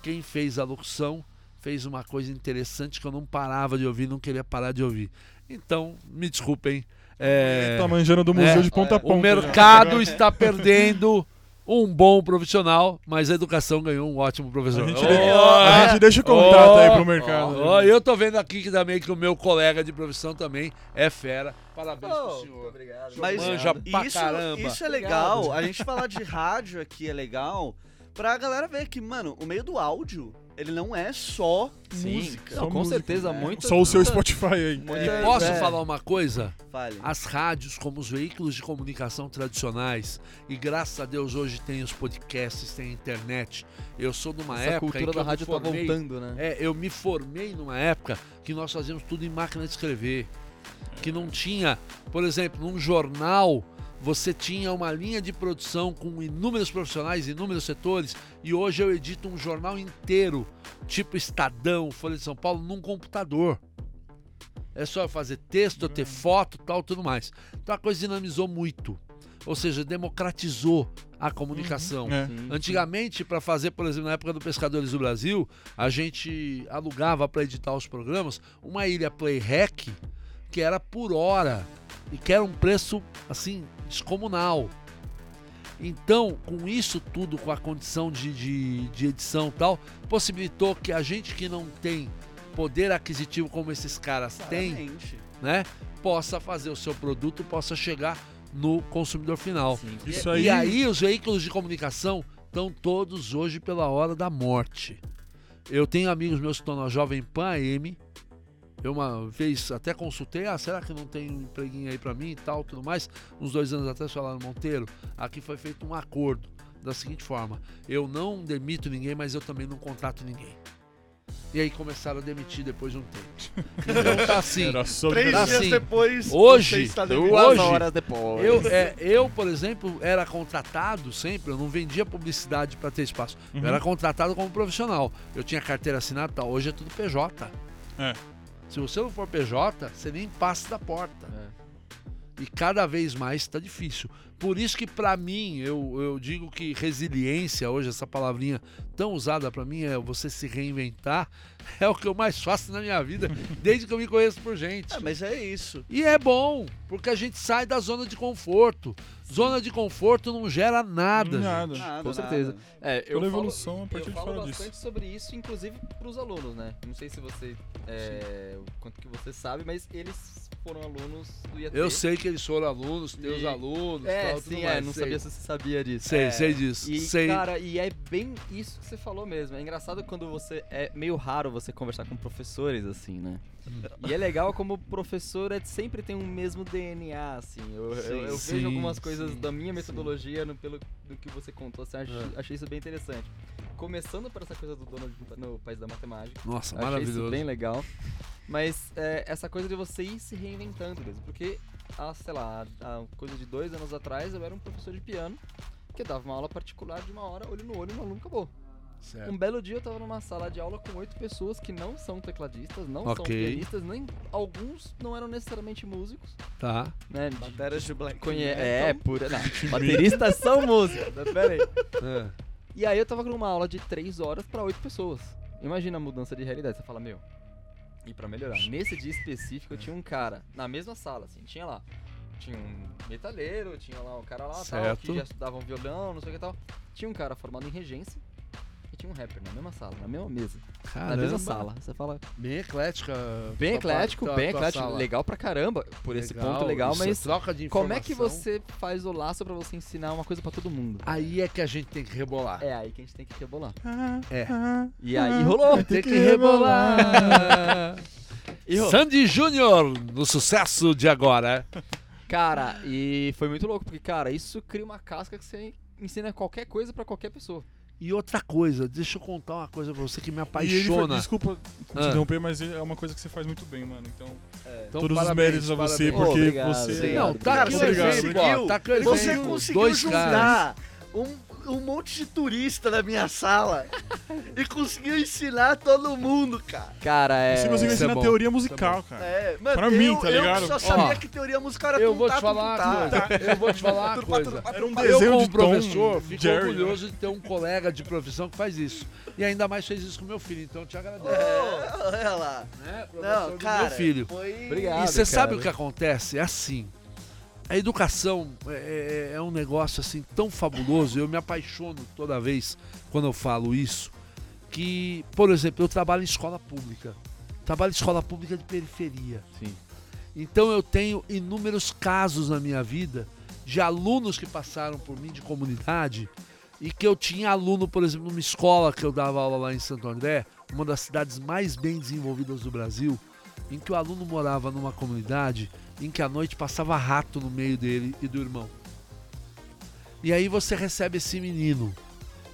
Quem fez a locução fez uma coisa interessante que eu não parava de ouvir, não queria parar de ouvir. Então, me desculpem. é, Tá manjando do museu É, de ponta a ponta. o mercado está perdendo um bom profissional, mas a educação ganhou um ótimo professor. A gente, Oh, de- é. a gente deixa o contato Oh, aí pro mercado. Ó, eu tô vendo aqui que também que o meu colega de profissão também é fera. Parabéns pro senhor. Obrigado. Mas Manja pra isso, caramba. isso é legal. A gente falar de rádio aqui é legal pra galera ver que, mano, o meio do áudio, ele não é só Sim, música. não, Só com música, certeza, né? muito. Só o seu Spotify aí. muita- E É, posso é. falar uma coisa? Fale. As rádios, como os veículos de comunicação tradicionais, e graças a Deus hoje tem os podcasts, tem a internet. Eu sou de uma Essa época em cultura que da eu me rádio tá formei- voltando, né? É, eu me formei numa época que nós fazíamos tudo em máquina de escrever. Que não tinha, por exemplo, num jornal, você tinha uma linha de produção com inúmeros profissionais, inúmeros setores, e hoje eu edito um jornal inteiro, tipo Estadão, Folha de São Paulo, num computador. É só eu fazer texto, eu ter foto, tal, tudo mais. Então a coisa dinamizou muito. Ou seja, democratizou a comunicação. É. Sim. Antigamente, para fazer, por exemplo, na época do Pescadores do Brasil, a gente alugava para editar os programas uma ilha Playhack que era por hora e que era um preço assim descomunal. Então, com isso tudo, com a condição de, de, de edição e tal, possibilitou que a gente que não tem poder aquisitivo como esses caras têm, né, possa fazer o seu produto, possa chegar no consumidor final. Sim. Isso E- aí. E aí os veículos de comunicação estão todos hoje pela hora da morte. Eu tenho amigos meus que estão na Jovem Pan AM. Eu uma vez até consultei, ah, será que não tem um empreguinho aí pra mim e tal, tudo mais. Uns dois anos atrás falaram, Monteiro, aqui foi feito um acordo da seguinte forma: eu não demito ninguém, mas eu também não contrato ninguém. E aí começaram a demitir depois de um tempo. Então tá assim. Era só Três Tá dias assim, depois, hoje, você está Duas horas depois. Eu, é, eu, por exemplo, era contratado sempre, eu não vendia publicidade para ter espaço. Uhum. Eu era contratado como profissional. Eu tinha carteira assinada e tal. Hoje é tudo PJ. É. Se você não for PJ, você nem passa da porta. É. E cada vez mais está difícil. Por isso que para mim, eu, eu digo que resiliência, hoje essa palavrinha tão usada para mim é você se reinventar, é o que eu mais faço na minha vida, desde que eu me conheço por gente. É, mas é isso. E é bom, porque a gente sai da zona de conforto. Zona de conforto não gera nada. Nada. gente. Nada, Com nada. certeza. É, eu Toda falo, evolução a partir eu de falo fora bastante disso. sobre isso, inclusive pros alunos, né? Não sei se você, é, o quanto que você sabe, mas eles foram alunos do IAT. Eu sei que eles foram alunos, teus E- alunos, É, tudo sim, mais, é, não sei. sabia se você sabia disso. Sei, É. sei disso. E, sei. cara, e é bem isso que você falou mesmo. É engraçado quando você. É meio raro você conversar com professores, assim, né? E é legal como o professor é, sempre tem um mesmo DNA, assim. Eu, eu- Sim, eu sim, vejo algumas coisas sim, da minha metodologia no, pelo do que você contou, assim, achei, É. achei isso bem interessante. Começando por essa coisa do Donald no País da Matemática. Nossa, Achei isso maravilhoso. bem legal. Mas é, essa coisa de você ir se reinventando mesmo. Porque, há, sei lá, há coisa de dois anos atrás, eu era um professor de piano que dava uma aula particular de uma hora, olho no olho, e o aluno acabou. Certo. Um belo dia eu tava numa sala de aula com oito pessoas que não são tecladistas, não são Ok. pianistas, nem alguns não eram necessariamente músicos, Tá. né? de- Bateras de Black Conhe é, pura. Não, bateristas são músicos. Pera aí. É. E aí eu tava com uma aula de 3 horas pra 8 pessoas. Imagina a mudança de realidade. Você fala, meu. E pra melhorar. Nesse dia específico eu tinha um cara na mesma sala, assim, tinha lá. Tinha um metalheiro, tinha lá um cara lá tal, Certo. que já estudava um violão, não sei o que tal. Tinha um cara formado em regência tinha um rapper na mesma sala, na mesma mesa. Na mesma Caramba. sala. Você fala, Bem eclética. bem eclético, tua- bem tua eclético, sala. legal pra caramba, por esse ponto legal, mas troca de como é que você faz o laço pra você ensinar uma coisa pra todo mundo? Aí é que a gente tem que rebolar. É aí que a gente tem que rebolar. É. E aí rolou. Tem que rebolar. E rolou. Sandy Júnior, no sucesso de agora. Cara, e foi muito louco, porque, cara, isso cria uma casca que você ensina qualquer coisa pra qualquer pessoa. E outra coisa, deixa eu contar uma coisa pra você que me E apaixona. foi, desculpa te Ah. interromper, mas é uma coisa que você faz muito bem, mano. Então, Então, todos os méritos a você, parabéns. porque Obrigado, você. obrigado. Não, tá aqui o Obrigado, exemplo, obrigado. ó. Tá aqui o Você conseguiu Dois caras. juntar um, um monte de turista na minha sala e conseguiu ensinar todo mundo, cara. Cara, é. Você conseguiu Isso é ensinar bom, teoria musical, cara. É, mano, Pra mim, eu, tá eu ligado? só sabia Ó, que teoria musical era Eu vou te falar coisa. Eu vou te falar uma coisa. Era um Eu, desenho como de Tom, professor, fico Jerry. orgulhoso de ter um colega de profissão que faz isso. E ainda mais fez isso com meu filho, então eu te agradeço. É, olha lá. Né, professor Não, cara, meu filho. foi... Obrigado. E você sabe o que acontece? É assim. A educação é, é- é um negócio assim tão fabuloso, eu me apaixono toda vez quando eu falo isso, que, por exemplo, eu trabalho em escola pública. Trabalho em escola pública de periferia. Sim. Então eu tenho inúmeros casos na minha vida de alunos que passaram por mim de comunidade e que eu tinha aluno, por exemplo, numa escola que eu dava aula lá em Santo André, uma das cidades mais bem desenvolvidas do Brasil, em que o aluno morava numa comunidade em que à noite passava rato no meio dele e do irmão. E aí você recebe esse menino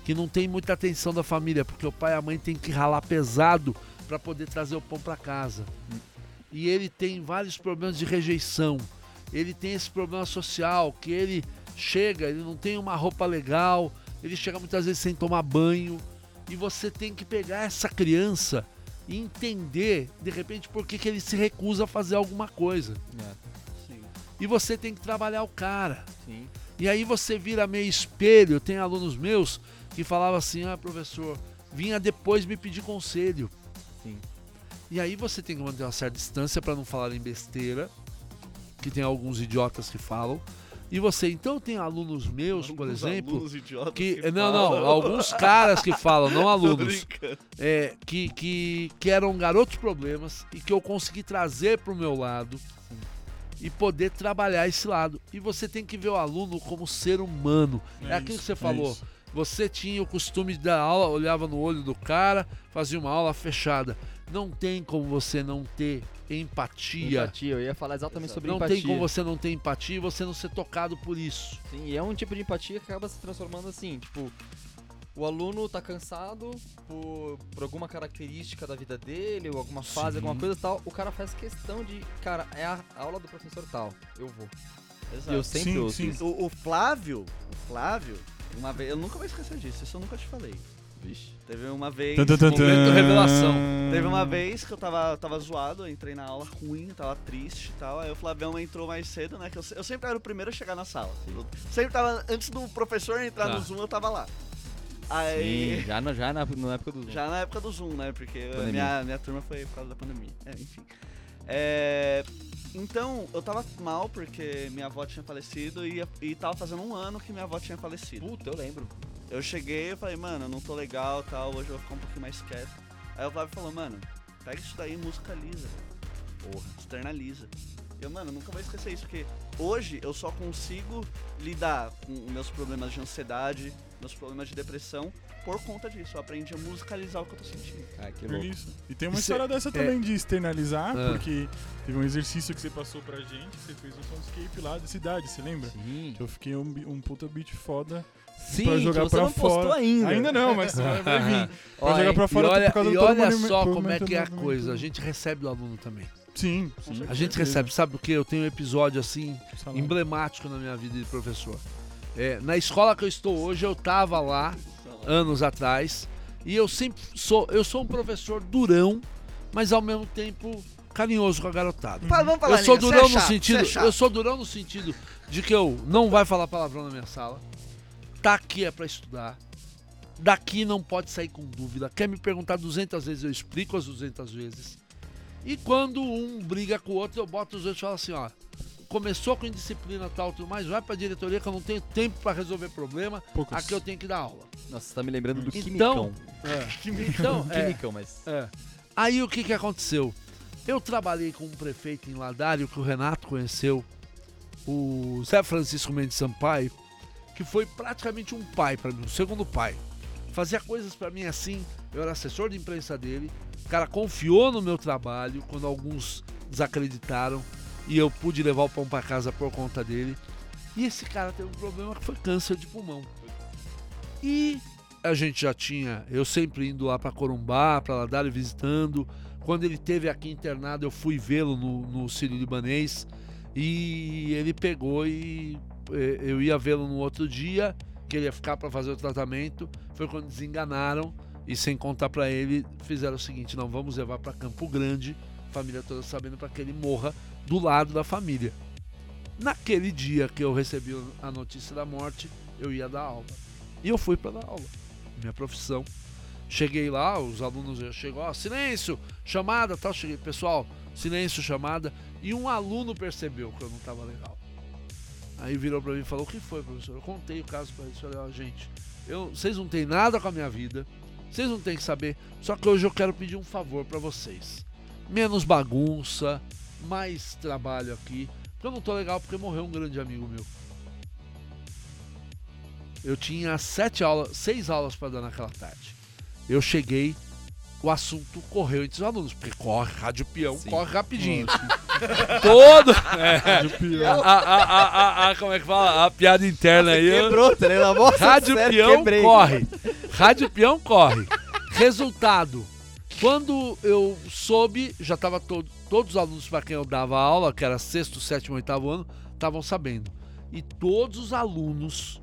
que não tem muita atenção da família, porque o pai e a mãe tem que ralar pesado para poder trazer o pão para casa. E ele tem vários problemas de rejeição. Ele tem esse problema social que ele chega, ele não tem uma roupa legal, ele chega muitas vezes sem tomar banho. E você tem que pegar essa criança e entender, de repente, por que, que ele se recusa a fazer alguma coisa. Sim. E você tem que trabalhar o cara. Sim. E aí você vira meio espelho. Tem alunos meus que falavam assim: ah, professor, vinha depois me pedir conselho. Sim. E aí você tem que manter uma certa distância para não falar em besteira, que tem alguns idiotas que falam. E você, então tem alunos meus, por Alguns exemplo, alunos idiotas que que não, não, alguns caras que falam, não alunos, é, que, que, que eram garotos problemas e que eu consegui trazer para o meu lado e poder trabalhar esse lado. E você tem que ver o aluno como ser humano. É, aquilo que você falou. isso. Você tinha o costume de dar aula, olhava no olho do cara, fazia uma aula fechada. Não tem como você não ter empatia. Empatia, eu ia falar exatamente Exato. sobre Não empatia. tem como você não ter empatia e você não ser tocado por isso. Sim, e é um tipo de empatia que acaba se transformando assim, tipo, o aluno tá cansado por, por alguma característica da vida dele, ou alguma fase, Sim. alguma coisa tal, o cara faz questão de, cara, é a aula do professor tal, eu vou. Exato. eu sempre Sim, ouço sim. isso. O, o Flávio, o Flávio, uma vez, eu nunca vou esquecer disso, isso eu nunca te falei. Vixe. Teve uma vez. Tan, tan, tan, Momento revelação. Teve uma vez que eu tava, tava zoado, eu entrei na aula ruim, tava triste e tal. Aí o Flavião entrou mais cedo, né? Que eu, eu sempre era o primeiro a chegar na sala. Eu sempre tava, antes do professor entrar Tá. no Zoom, eu tava lá. Sim, Aí. já, na, já na, na época do. Já na época do Zoom, né? Porque Pandemia. minha, minha turma foi por causa da pandemia. É, enfim. É, então, eu tava mal porque minha avó tinha falecido e, e tava fazendo um ano que minha avó tinha falecido. Puta, eu lembro. Eu cheguei e falei, mano, eu não tô legal tal, hoje eu vou ficar um pouquinho mais quieto. Aí o Flávio falou, mano, pega isso daí e musicaliza. Porra, externaliza. Eu, mano, nunca vou esquecer isso, porque hoje eu só consigo lidar com meus problemas de ansiedade, meus problemas de depressão, por conta disso. Eu aprendi a musicalizar o que eu tô sentindo. Ah, que louco. isso. E tem uma Isso história dessa também de externalizar, Ah. porque teve um exercício que você passou pra gente, você fez um soundscape lá da cidade, você lembra? Sim. Que eu fiquei um, um puta beat foda Sim, pra jogar que você pra não postou fora. ainda. Ainda não, mas vai vir. Pra Ó, jogar pra fora e olha, por causa e do todo olha só como é que é a coisa. A gente recebe o aluno também. Sim, sim. A gente recebe, sabe o que? Eu tenho um episódio assim emblemático na minha vida de professor. É, na escola que eu estou hoje, eu tava lá anos atrás e eu sempre sou, eu sou um professor durão, mas ao mesmo tempo carinhoso com a garotada. Vamos falar, Eu sou Linha, durão é no chato, sentido, cê é eu sou durão no sentido de que eu não vai falar palavrão na minha sala. Tá aqui é pra estudar. Daqui não pode sair com dúvida. Quer me perguntar 200 vezes, eu explico as 200 vezes. E quando um briga com o outro, eu boto os dois e falo assim, ó, começou com indisciplina tal, tudo mais, vai pra diretoria que eu não tenho tempo pra resolver problema. Poucos. Aqui eu tenho que dar aula. Nossa, você tá me lembrando do Então, Quimicão. Então, é, Quimicão, mas. é. Aí o que que aconteceu? Eu trabalhei com um prefeito em Ladário que o Renato conheceu, o Zé Francisco Mendes Sampaio, que foi praticamente um pai para mim, um segundo pai. Fazia coisas para mim assim, eu era assessor de imprensa dele, o cara confiou no meu trabalho quando alguns desacreditaram e eu pude levar o pão para casa por conta dele. E esse cara teve um problema que foi câncer de pulmão. E a gente já tinha, eu sempre indo lá para Corumbá, para Ladário visitando. Quando ele teve aqui internado, eu fui vê-lo no, no Sírio Libanês e ele pegou e eu ia vê-lo no outro dia, que ele ia ficar para fazer o tratamento. Foi quando desenganaram e sem contar para ele, fizeram o seguinte: não, vamos levar para Campo Grande, família toda sabendo para que ele morra do lado da família. Naquele dia que eu recebi a notícia da morte, eu ia dar aula. E eu fui para dar aula. Minha profissão. Cheguei lá, os alunos chegou, ó, silêncio, chamada, tal. Cheguei, pessoal, silêncio, chamada. E um aluno percebeu que eu não tava legal. Aí virou pra mim e falou: O que foi, professor? Eu contei o caso pra eles. Falei: Ó, gente, eu, vocês não têm nada com a minha vida, vocês não têm que saber. Só que hoje eu quero pedir um favor pra vocês: menos bagunça, mais trabalho aqui. Porque eu não tô legal porque morreu um grande amigo meu. Eu tinha sete aulas, seis aulas para dar naquela tarde. Eu cheguei, o assunto correu entre os alunos, porque corre, rádio peão, Sim. corre rapidinho. Todo. É, a, a, a, a- a- como é que fala? A piada interna aí. Quebrou, tá ligado? Nossa, Rádio sério, peão quebrei. corre. Rádio peão corre. Resultado. Quando eu soube, já tava todo, todos os alunos para quem eu dava aula, que era sexto, sétimo, oitavo ano, estavam sabendo. E todos os alunos,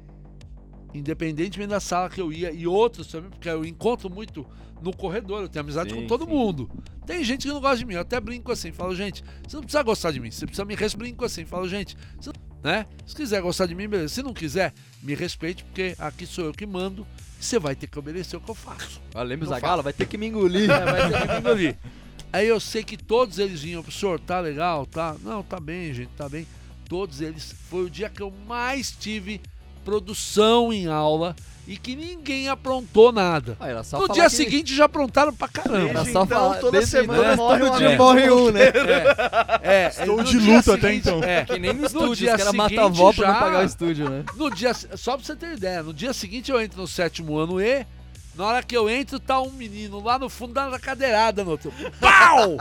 independentemente da sala que eu ia, e outros também, porque eu encontro muito no corredor, eu tenho amizade Sim, com todo sim. mundo. Tem gente que não gosta de mim, eu até brinco assim, falo, gente, você não precisa gostar de mim, você precisa me respeitar, brinco assim, falo, gente, você né? Se quiser gostar de mim, beleza. Se não quiser, me respeite, porque aqui sou eu que mando. E você vai ter que obedecer o que eu faço. Ó, lembra o Não Zagalo? Vai ter que me engolir. É, vai ter que me engolir. Aí eu sei que todos eles vinham, professor, tá legal, tá? Não, tá bem, gente, tá bem. Todos eles. Foi o dia que eu mais tive produção em aula e que ninguém aprontou nada. Ah, no dia que- seguinte já aprontaram pra caramba. Era só então, falar- toda desde semana então, morre todo um dia morre um, né? É, é, Estou no de dia luto até seguinte- então. É, Que nem no No estúdio, dia os caras matam a avó pra não já- pagar o estúdio, né? No dia, só pra você ter ideia, no dia seguinte eu entro no sétimo ano E, na hora que eu entro tá um menino lá no fundo da cadeirada no outro. Pau!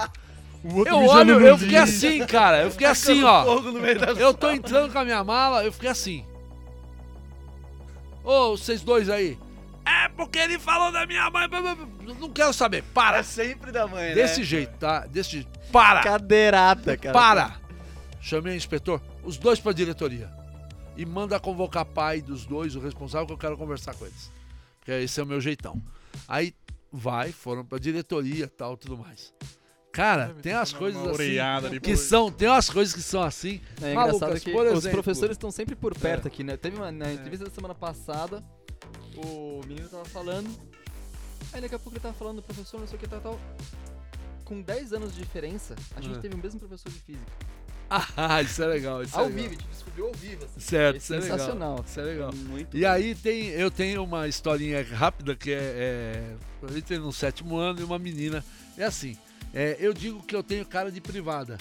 O outro Eu olho, no eu fiquei assim, cara, eu fiquei assim, ó. No Eu tô entrando com a minha mala, eu fiquei assim. Ô, vocês dois aí. É porque ele falou da minha mãe. Não quero saber. Para. É sempre da mãe, Desse né? jeito, tá? Desse jeito. Para. Cadeirada, cara. Para! Chamei o inspetor, os dois pra diretoria. E manda convocar pai dos dois, o responsável, que eu quero conversar com eles. Porque esse é o meu jeitão. Aí vai, foram pra diretoria tal, tudo mais. Cara, tem umas Uma coisas assim que depois. são, tem umas coisas que são assim. É Malucas, engraçado que por os exemplo. professores estão sempre por perto É. aqui, né? Teve uma, na entrevista da semana passada, o menino tava falando, aí daqui a pouco ele tava falando, professor, não sei o que, tal, tal. Com 10 anos de diferença, a gente É. teve o mesmo professor de física. Ah, isso é legal, isso é ao legal. vivo, a gente descobriu ao vivo, assim. Certo, É isso é legal. sensacional. Isso é legal. Muito E aí tem, eu tenho uma historinha rápida que é, é eu entrei no sétimo ano e uma menina, é assim, é, eu digo que eu tenho cara de privada,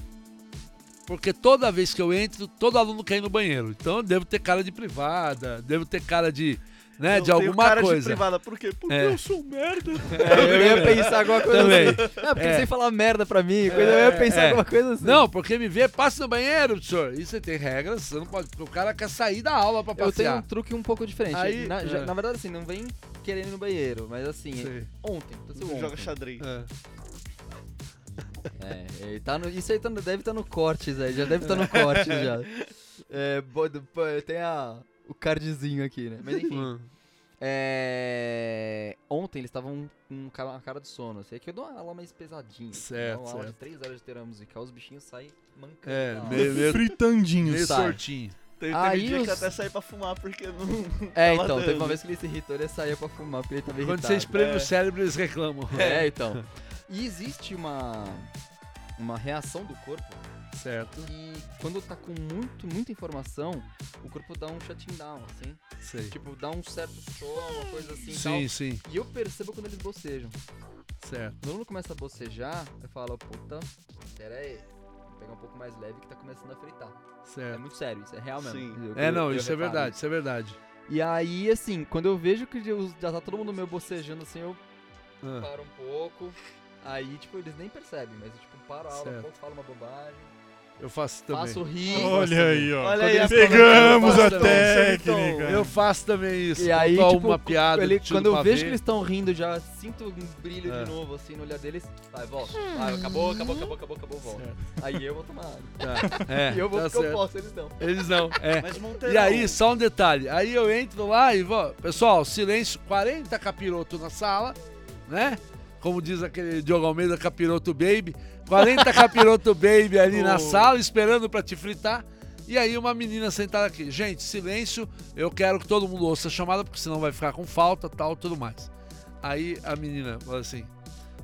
porque toda vez que eu entro, todo aluno quer ir no banheiro, então eu devo ter cara de privada, devo ter cara de, né, Eu de tenho alguma cara de coisa. privada, por quê? Porque É. eu sou merda. É, eu ia pensar alguma coisa Também. assim. Ah, porque É. sem falar merda pra mim, coisa, eu ia pensar é. alguma coisa assim. Não, porque me vê, passa no banheiro, senhor. E você tem regras, você não pode. O cara quer sair da aula pra Eu tenho um passear. truque um pouco diferente. Aí- na, já- é. na verdade, assim, não vem querendo ir no banheiro, mas assim, Sei. ontem, aconteceu Joga ontem. xadrez. É. Ele tá no, isso aí tá no- deve estar no cortes aí, já deve estar no cortes já. É, tem a, o cardzinho aqui, né? Mas enfim. Hum. É, ontem eles estavam com uma cara de sono. Assim, é que eu dou uma aula mais pesadinha. assim, Certo, Uma aula de certo. 3 horas de teoria musical, os bichinhos saem mancando. É, meio, meio, Fritandinho. meio sortinho. Teve, Aí teve dia que os- até saí pra fumar porque não. É, tava então, teve dando. uma vez que ele se irritou, ele saía pra fumar, porque ele tava Quando irritado. você espreme É. o cérebro, eles reclamam. É, então. E existe uma, uma reação do corpo Certo, que quando tá com muito, muita informação, o corpo dá um shutting down, assim. sei. Tipo, dá um certo som, uma coisa assim e Sim, tal. sim, E eu percebo quando eles bocejam. certo. Quando o aluno começa a bocejar, eu falo, puta, pera aí. Vou pegar um pouco mais leve que tá começando a fritar. É certo. muito sério, isso é real mesmo. Sim. Eu- É, não, eu isso é verdade, isso é verdade. E aí, assim, quando eu vejo que já já tá todo mundo meio bocejando, assim, eu Ah, paro um pouco. Aí, tipo, eles nem percebem, mas eu, tipo, paro a aula, Certo. um pouco, uma bobagem, eu faço também. faço rir. Olha aí, ó. Olha aí, Pegamos a eu faço também. técnica. Eu faço também isso. E aí, tipo, uma piada, ele- quando eu vejo ver. que eles estão rindo, já sinto um brilho É. de novo, assim, no olhar deles. Vai, volta. Vai, acabou, acabou, acabou, acabou, acabou, volta. Certo. Aí eu vou tomar água. Tá, é, e eu vou tá porque eu certo. posso, eles não. Eles não, é. Mas Monteiro. E aí, só um detalhe. Aí eu entro lá e vou. Pessoal, silêncio, 40 capiroto na sala, né? Como diz aquele Diogo Almeida, capiroto baby. 40 capiroto baby ali na Oh. sala, esperando pra te fritar. E aí uma menina sentada aqui. Gente, silêncio, eu quero que todo mundo ouça a chamada, porque senão vai ficar com falta, tal, tudo mais. Aí a menina fala assim: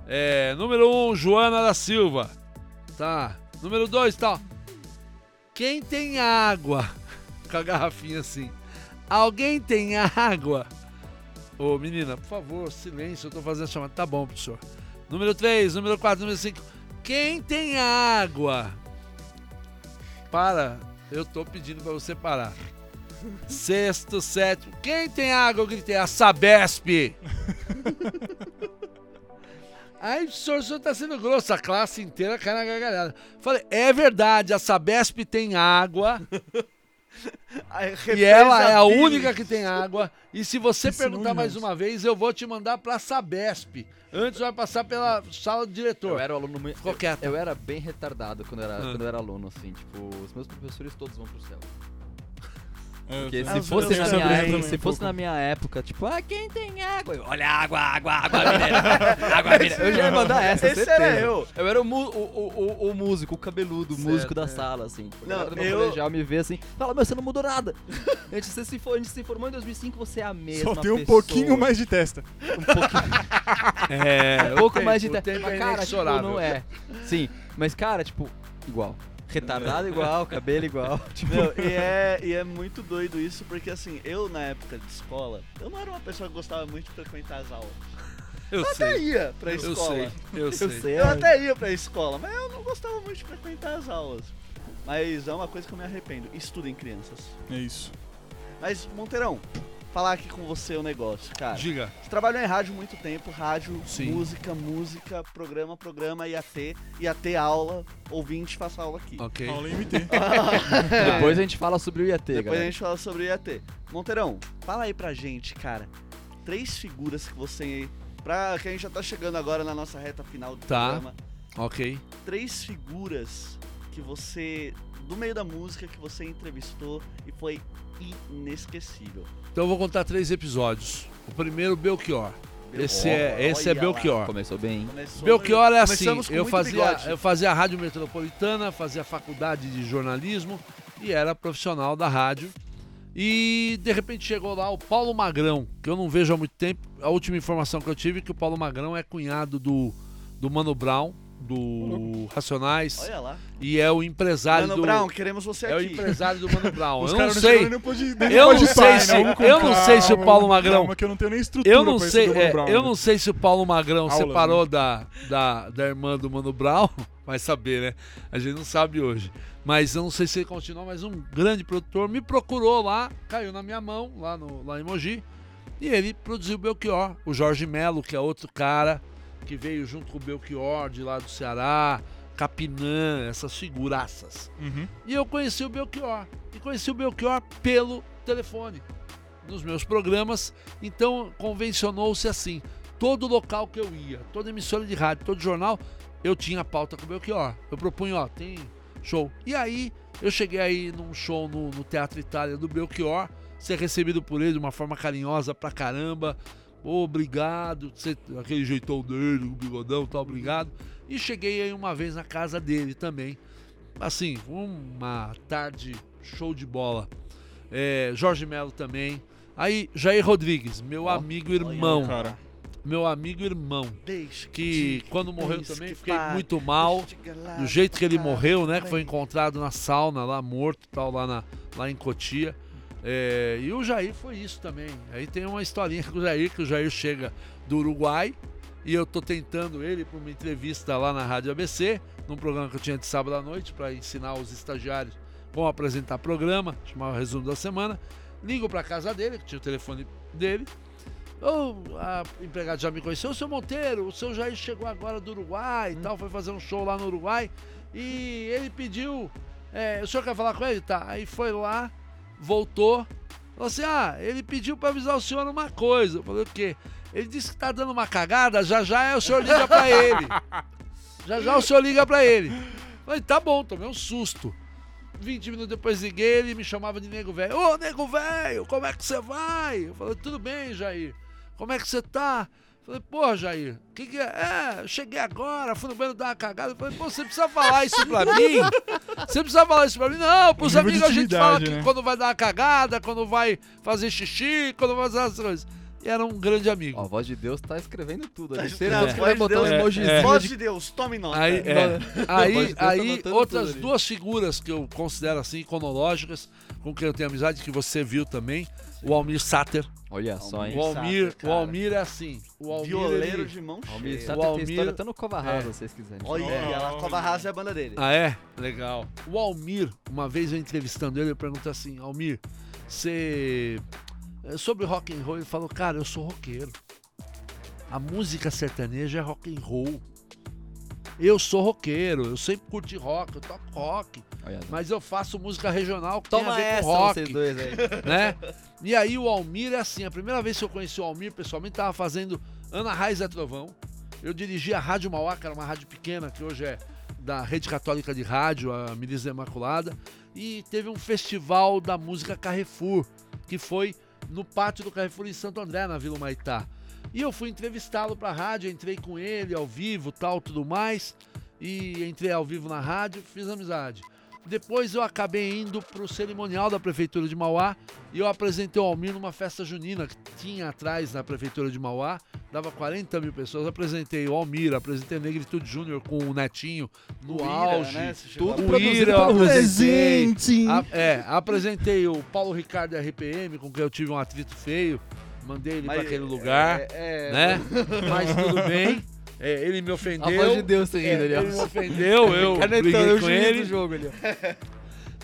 é, número 1, um, Joana da Silva. Tá. Número 2, tal. Quem tem água? Com a garrafinha assim. Alguém tem água? Ô, menina, por favor, silêncio, eu tô fazendo a chamada. Tá bom, professor. Número 3, número 4, número 5. Quem tem água? Para, eu tô pedindo pra você parar. Sexto, sétimo. Quem tem água? Eu gritei, a Sabesp. Aí, professor, o senhor tá sendo grosso, a classe inteira cai na gargalhada. Falei, é verdade, a Sabesp tem água. E ela é a única que tem água. E se você Que perguntar mais uma vez, eu vou te mandar pra Sabesp. Antes vai passar pela sala do Eu diretor. era o aluno muito. Ficou quieto. Eu era bem retardado quando eu era, Ah. quando eu era aluno, assim. Tipo, os meus professores todos vão pro céu. Porque se fosse, na minha, época, se fosse na minha época, tipo, ah, quem tem água? Eu, Olha, água, água, água, mineira. água, mineira. Eu já ia mandar essa, Esse certeza. era eu. Eu era o, mu- o, o, o, músico, o cabeludo, o Certo, músico da é. sala, assim. Tipo, Não, a galera do meu eu- colegial me vê assim, fala, meu, você não mudou nada. a, gente, você se for, a gente se formou em 2005, você é a mesma Só tem um pessoa. pouquinho mais de testa. Um pouquinho, É, um pouco tempo, mais de tempo. tempo Mas, é cara, tipo, inexorável. não é. Sim, mas, cara, tipo, igual. Retardado igual, cabelo igual. Tipo, Meu, e, é, e é muito doido isso, porque assim, eu na época de escola, eu não era uma pessoa que gostava muito de frequentar as aulas. eu Eu até ia pra Eu escola. sei, eu sei. eu sei. Eu até ia pra escola, mas eu não gostava muito de frequentar as aulas. Mas é uma coisa que eu me arrependo. Estudem crianças. É isso. Mas, Monteirão, falar aqui com você o negócio, cara. Diga. Você trabalhou em rádio muito tempo, rádio, Sim. música, música, programa, programa, ia ter, ia ter aula, ouvinte, faça aula aqui. Ok. Aula MT. Depois a gente fala sobre o IAT, Depois galera. a gente fala sobre o IAT. Monteirão, fala aí pra gente, cara, três figuras que você. Pra, que a gente já tá chegando agora na nossa reta final do Tá. programa. Ok. Três figuras que você. Do meio da música que você entrevistou e foi inesquecível. Então eu vou contar três episódios. O primeiro, Belchior. Esse é, esse é Belchior. Começou bem, hein? Começou- Belchior é assim, eu fazia, bigode. eu fazia a rádio metropolitana, fazia faculdade de jornalismo e era profissional da rádio. E de repente chegou lá o Paulo Magrão, que eu não vejo há muito tempo. A última informação que eu tive é que o Paulo Magrão é cunhado do, do Mano Brown, do Racionais, Olha lá. e é o empresário Mano do Brown, queremos você é o aqui. empresário do Mano Brown. Eu não sei. pode- Eu não sei né? se- eu não sei se o Paulo Magrão- calma, que eu não tenho nem estrutura Eu não sei, é, Brown, eu né? não sei se o Paulo Magrão Aula, separou da, da, da irmã do Mano Brown, vai saber, né? A gente não sabe hoje. Mas eu não sei se ele continuou, mas um grande produtor me procurou lá, caiu na minha mão, lá, no, lá em Mogi, e ele produziu o Belchior. O Jorge Melo, que é outro cara que veio junto com o Belchior de lá do Ceará, Capinã, essas figuraças. Uhum. E eu conheci o Belchior. E conheci o Belchior pelo telefone. Nos meus programas. Então convencionou-se assim. Todo local que eu ia, toda emissora de rádio, todo jornal, eu tinha pauta com o Belchior. Eu propunha, ó, tem show. E aí, eu cheguei aí num show no, no Teatro Itália do Belchior, ser recebido por ele de uma forma carinhosa pra caramba. Obrigado. Você- aquele jeitão dele, o bigodão tal, obrigado. E cheguei aí uma vez na casa dele também. Assim, uma tarde show de bola. É, Jorge Melo também. Aí, Jair Rodrigues, meu Ó, amigo irmão. Cara, Meu amigo irmão. Que quando morreu também que fiquei muito mal. Do jeito que ele cara, morreu, né? Que foi encontrado na sauna lá, morto e tal, lá, na, lá em Cotia. É, e o Jair foi isso também. Aí tem uma historinha com o Jair, que o Jair chega do Uruguai e eu tô tentando ele para uma entrevista lá na Rádio ABC, num programa que eu tinha de sábado à noite, para ensinar os estagiários como apresentar programa, chamava Resumo da Semana. Ligo para casa dele, que tinha o telefone dele. Ô, a empregada já me conheceu, o seu Monteiro, o seu Jair chegou agora do Uruguai e tal, foi fazer um show lá no Uruguai. E ele pediu. é, o senhor quer falar com ele? Tá. Aí foi lá, voltou. Falou assim: ah, ele pediu pra avisar o senhor uma coisa. Eu falei, o quê? Ele disse que tá dando uma cagada, já já é o senhor liga pra ele. Já já o senhor liga pra ele. Eu falei, tá bom, tomei um susto. 20 minutos depois liguei, ele me chamava de nego velho. Ô, nego velho, como é que você vai? Eu falei, tudo bem, Jair. Como é que você tá? Falei, porra, Jair, o que, que é? É, eu cheguei agora, fui no banheiro dar uma cagada. Eu falei, pô, você precisa falar isso pra mim? Você precisa falar isso pra mim? Não, pros amigos a gente fala intimidade, que né? quando vai dar uma cagada, quando vai fazer xixi, quando vai fazer as coisas. E era um grande amigo. Ó, a voz de Deus tá escrevendo tudo. Tá ali. escrevendo, voz vai de botar um Deus. emojizinho É. Voz de de Deus, tome nota. Aí, é, de aí, tá aí anotando outras duas figuras que eu considero assim, cronológicas, com quem eu tenho amizade, que você viu também, o Almir Sater. Olha só, hein? O Almir, Sater, o. Almir é assim. O Almir, Violeiro ele- de mão Almir cheia. Sater O tem Almir- história até no Cova Rasa, é. se vocês quiserem. Olha, Olha. a Cova Rasa é a banda dele. Ah, é? Legal. O Almir, uma vez eu entrevistando ele, eu perguntei assim, Almir, você... é, Sobre rock and roll, ele falou, cara, eu sou roqueiro. A música sertaneja é rock and roll. Eu sou roqueiro, eu sempre curti rock, eu toco rock, mas eu faço música regional que tem a Toma ver essa, com rock. vocês dois aí. né? E aí o Almir é assim, a primeira vez que eu conheci o Almir, pessoalmente, tava fazendo Ana Raiz é Trovão. Eu dirigi a Rádio Mauá, que era uma rádio pequena, que hoje é da Rede Católica de Rádio, a Milícia Imaculada, e teve um festival da música Carrefour, que foi no pátio do Carrefour em Santo André, na Vila Maitá. E eu fui entrevistá-lo pra rádio, entrei com ele ao vivo, tal, tudo mais, e entrei ao vivo na rádio, fiz amizade. Depois eu acabei indo pro cerimonial da Prefeitura de Mauá e eu apresentei o Almir numa festa junina que tinha atrás na Prefeitura de Mauá, dava 40 mil pessoas. Apresentei o Almir, apresentei Negritude Júnior com o Netinho no O Ira, auge. né? Você chegou Tudo a- O produzido Ira eu apresentei. Presente. A- é, apresentei o Paulo Ricardo RPM, com quem eu tive um atrito feio. Mandei ele para aquele lugar, é, é, né? Mas tudo bem. É, ele me A ofendeu. voz de Deus tá rindo É, ali, ó. ele me ofendeu, eu Canetando briguei o com ele. do jogo ali, ó.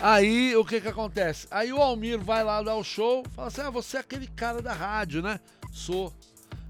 Aí o que que acontece? Aí o Almir vai lá dar o show, fala assim: ah, você é aquele cara da rádio, né? Sou.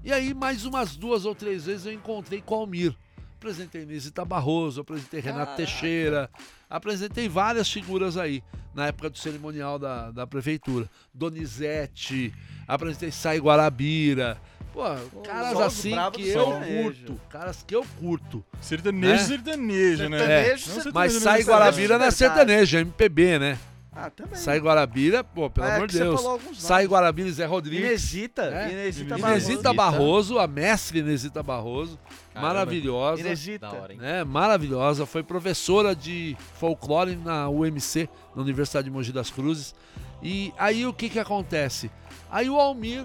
E aí, mais umas duas ou três vezes eu encontrei com o Almir. Apresentei Nisita Barroso, apresentei Renato Caraca. Teixeira, apresentei várias figuras aí, na época do cerimonial da, da prefeitura. Donizete, apresentei Sai Guarabira. Pô, caras os assim bravos que eu sertanejo. curto, caras que eu curto. Sertanejo, Né? sertanejo, né? Sertanejo, Não sertanejo, Mas sertanejo, Sai. Guarabira não é verdade. sertanejo, é MPB, né? Ah, também. Sai Guarabira, pô, pelo É, amor que de você Deus. falou alguns Sai nomes. Guarabira e Zé Rodrigues. Inesita. É. Inesita Inesita Barroso. Inesita Barroso, a mestre Inesita Barroso, Caramba. maravilhosa. Inesita. Da hora, hein? né, maravilhosa, foi professora de folclore na UMC, na Universidade de Mogi das Cruzes. E aí o que que acontece? Aí o Almir,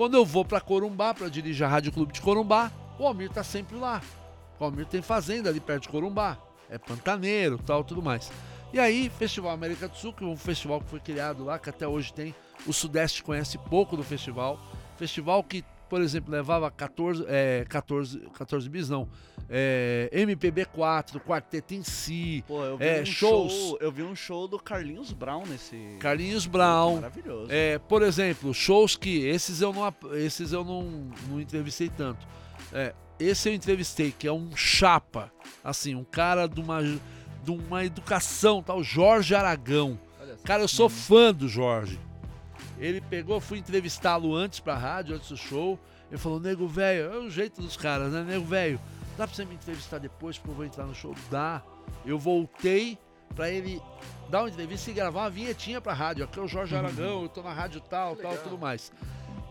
quando eu vou pra Corumbá para dirigir a Rádio Clube de Corumbá, o Almir tá sempre lá. O Almir tem fazenda ali perto de Corumbá, é pantaneiro, tal, tudo mais. E aí, Festival América do Sul, que é um festival que foi criado lá, que até hoje tem, o Sudeste conhece pouco do festival. Festival que, por exemplo, levava 14, é, 14, 14 bis, não, é, MPB4, Quarteto em Si, Pô, eu vi É, um shows. show. Eu vi um show do Carlinhos Brown nesse. Carlinhos Brown. Maravilhoso. É, por exemplo, shows que esses eu não, esses eu não, não entrevistei tanto. É, esse eu entrevistei, que é um chapa, assim, um cara de uma, de uma educação, tal, Jorge Aragão. Cara, eu sou fã do Jorge. Ele pegou, fui entrevistá-lo antes pra rádio, antes do show. Ele falou, nego velho, é o jeito dos caras, né? Nego velho, dá pra você me entrevistar depois porque eu vou entrar no show? Dá. Eu voltei pra ele dar uma entrevista e gravar uma vinhetinha pra rádio. Aqui é o Jorge Aragão, eu tô na rádio tal, tal, tudo mais.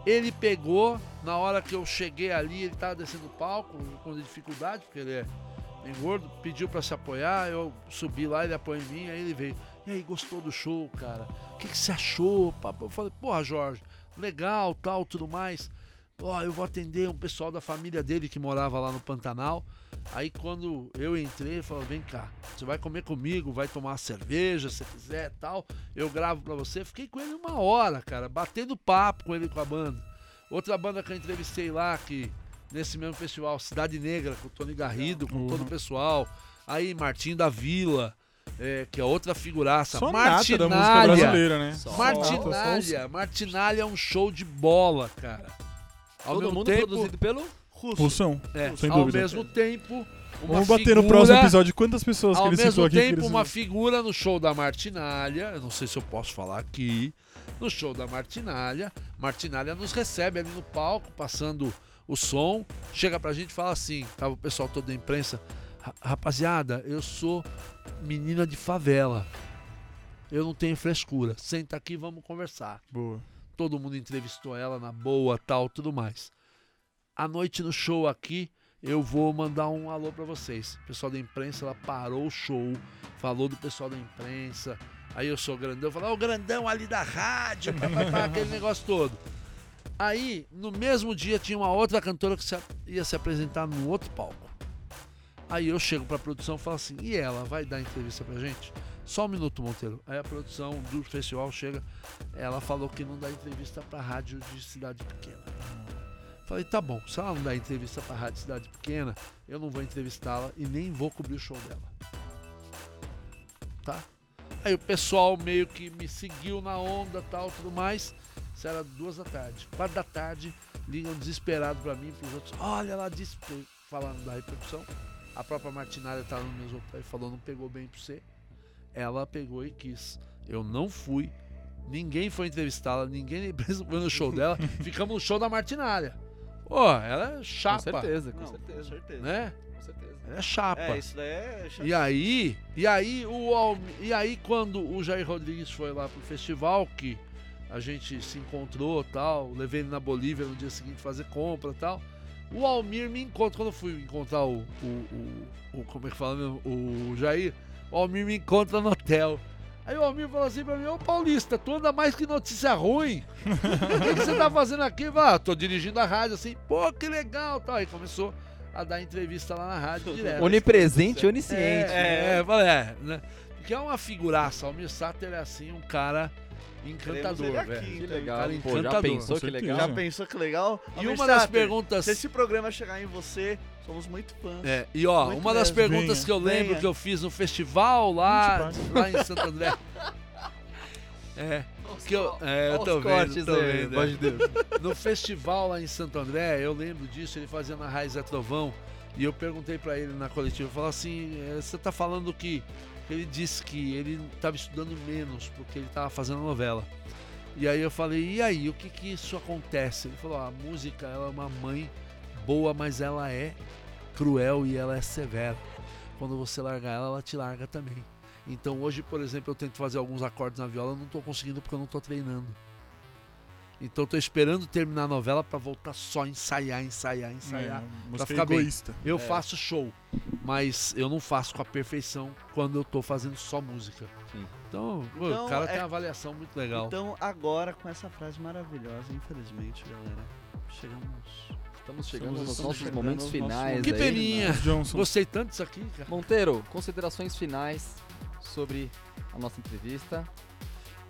Ele pegou, na hora que eu cheguei ali, ele tava descendo o palco, com dificuldade, porque ele é bem gordo, pediu pra se apoiar, eu subi lá, ele apoiou em mim, aí ele veio. E aí, gostou do show, cara? O que, que você achou? papo?" Eu falei, porra, Jorge, legal, tal, tudo mais. Ó, eu vou atender um pessoal da família dele que morava lá no Pantanal. Aí quando eu entrei, ele falou, vem cá, você vai comer comigo, vai tomar uma cerveja, se quiser tal. Eu gravo pra você. Fiquei com ele uma hora, cara, batendo papo com ele com a banda. Outra banda que eu entrevistei lá, que nesse mesmo festival, Cidade Negra, com o Tony Garrido, com todo o pessoal. Aí, Martim da Vila, é, que é outra figuraça. Só nata da música Martinalha. brasileira, né? Só. Martinalha. Martinalha é um show de bola, cara. Ao Todo mesmo mundo tempo, produzido pelo. Russo. Russão. é, sem ao dúvida. mesmo tempo, uma Vamos bater no figura- próximo episódio quantas pessoas que Ao ele citou mesmo aqui. que tempo, eles- uma figura no show da Martinalha, eu não sei se eu posso falar aqui, no show da Martinalha, Martinalha nos recebe ali no palco, passando o som, chega pra gente e fala assim, tava o pessoal todo da imprensa, "Ra- rapaziada, eu sou menina de favela, eu não tenho frescura, senta aqui e vamos conversar Boa. todo mundo entrevistou ela na boa, tal, tudo mais. À noite no show aqui, eu vou mandar um alô pra vocês. O pessoal da imprensa, ela parou o show, falou do pessoal da imprensa. Aí eu sou grandão, falei, ó, o grandão ali da rádio, aquele negócio todo. Aí, no mesmo dia, tinha uma outra cantora que ia se apresentar no outro palco. Aí eu chego pra produção e falo assim, e ela vai dar entrevista pra gente? Só um minuto, Monteiro. Aí a produção do festival chega, ela falou que não dá entrevista pra rádio de cidade pequena. Falei, tá bom, se ela não dá entrevista pra rádio de cidade pequena, eu não vou entrevistá-la e nem vou cobrir o show dela. Tá? Aí o pessoal meio que me seguiu na onda tal, tudo mais. Isso era duas da tarde. Quatro da tarde, ligam desesperado pra mim e pros outros. Olha, ela disse, falando da repercussão. A própria Martinária tava no mesmo pé e falou, não pegou bem pra você. Ela pegou e quis. Eu não fui. Ninguém foi entrevistá-la, ninguém nem foi no show dela. Ficamos no show da Martinária. Pô, ela é Com chapa, certeza, com Não, com certeza. certeza. né? Com certeza. Ela é chapa. É, isso daí é. E aí, e aí o e aí quando o Jair Rodrigues foi lá pro festival que a gente se encontrou, tal, levei ele na Bolívia no dia seguinte fazer compra, tal. O Almir me encontra quando eu fui encontrar o, o, o, o- como é que fala mesmo? O Jair, o Almir me encontra no hotel. Aí o Almir falou assim pra mim, ô Paulista, tu anda mais que notícia ruim. O que, que você tá fazendo aqui? Eu falei, Ah, tô dirigindo a rádio assim, pô, que legal, tal. Aí começou a dar entrevista lá na rádio direto. Onipresente e onisciente. É, é, falei, é, né? Porque é uma figuraça. O Almir Sater é assim, um cara encantador, ele aqui, velho. Que então, legal. cara Pô, já pensou que legal? Já pensou que legal? E uma das perguntas. Se esse programa chegar em você, somos muito fãs. É, e ó, Muito uma das mesmo. perguntas Venha, que eu lembro venha. que eu fiz no festival lá, lá em Santo André. É, que eu, é, eu tô os vendo, cortes tô aí, vendo, é. voz de Deus. No festival lá em Santo André, eu lembro disso, ele fazia na Raiz é Trovão, e eu perguntei pra ele na coletiva, eu falei assim, eh, você tá falando que ele disse que ele tava estudando menos porque ele tava fazendo novela. E aí eu falei, e aí, o que que isso acontece? Ele falou, a música ela é uma mãe boa, mas ela é cruel e ela é severa. Quando você largar ela, ela te larga também. Então hoje, por exemplo, eu tento fazer alguns acordes na viola, não tô conseguindo porque eu não tô treinando. Então eu tô esperando terminar a novela pra voltar só a ensaiar, ensaiar, ensaiar. É, música ficar bem. egoísta. Eu É. faço show, mas eu não faço com a perfeição quando eu tô fazendo só música. Sim. Então, Então, o cara é- tem uma avaliação muito legal. Então, agora, com essa frase maravilhosa, infelizmente, galera, chegamos. Estamos chegando Estamos nos nossos chegando momentos finais. que aí, peninha! Johnson. Gostei tanto disso aqui, cara. Monteiro, considerações finais sobre a nossa entrevista.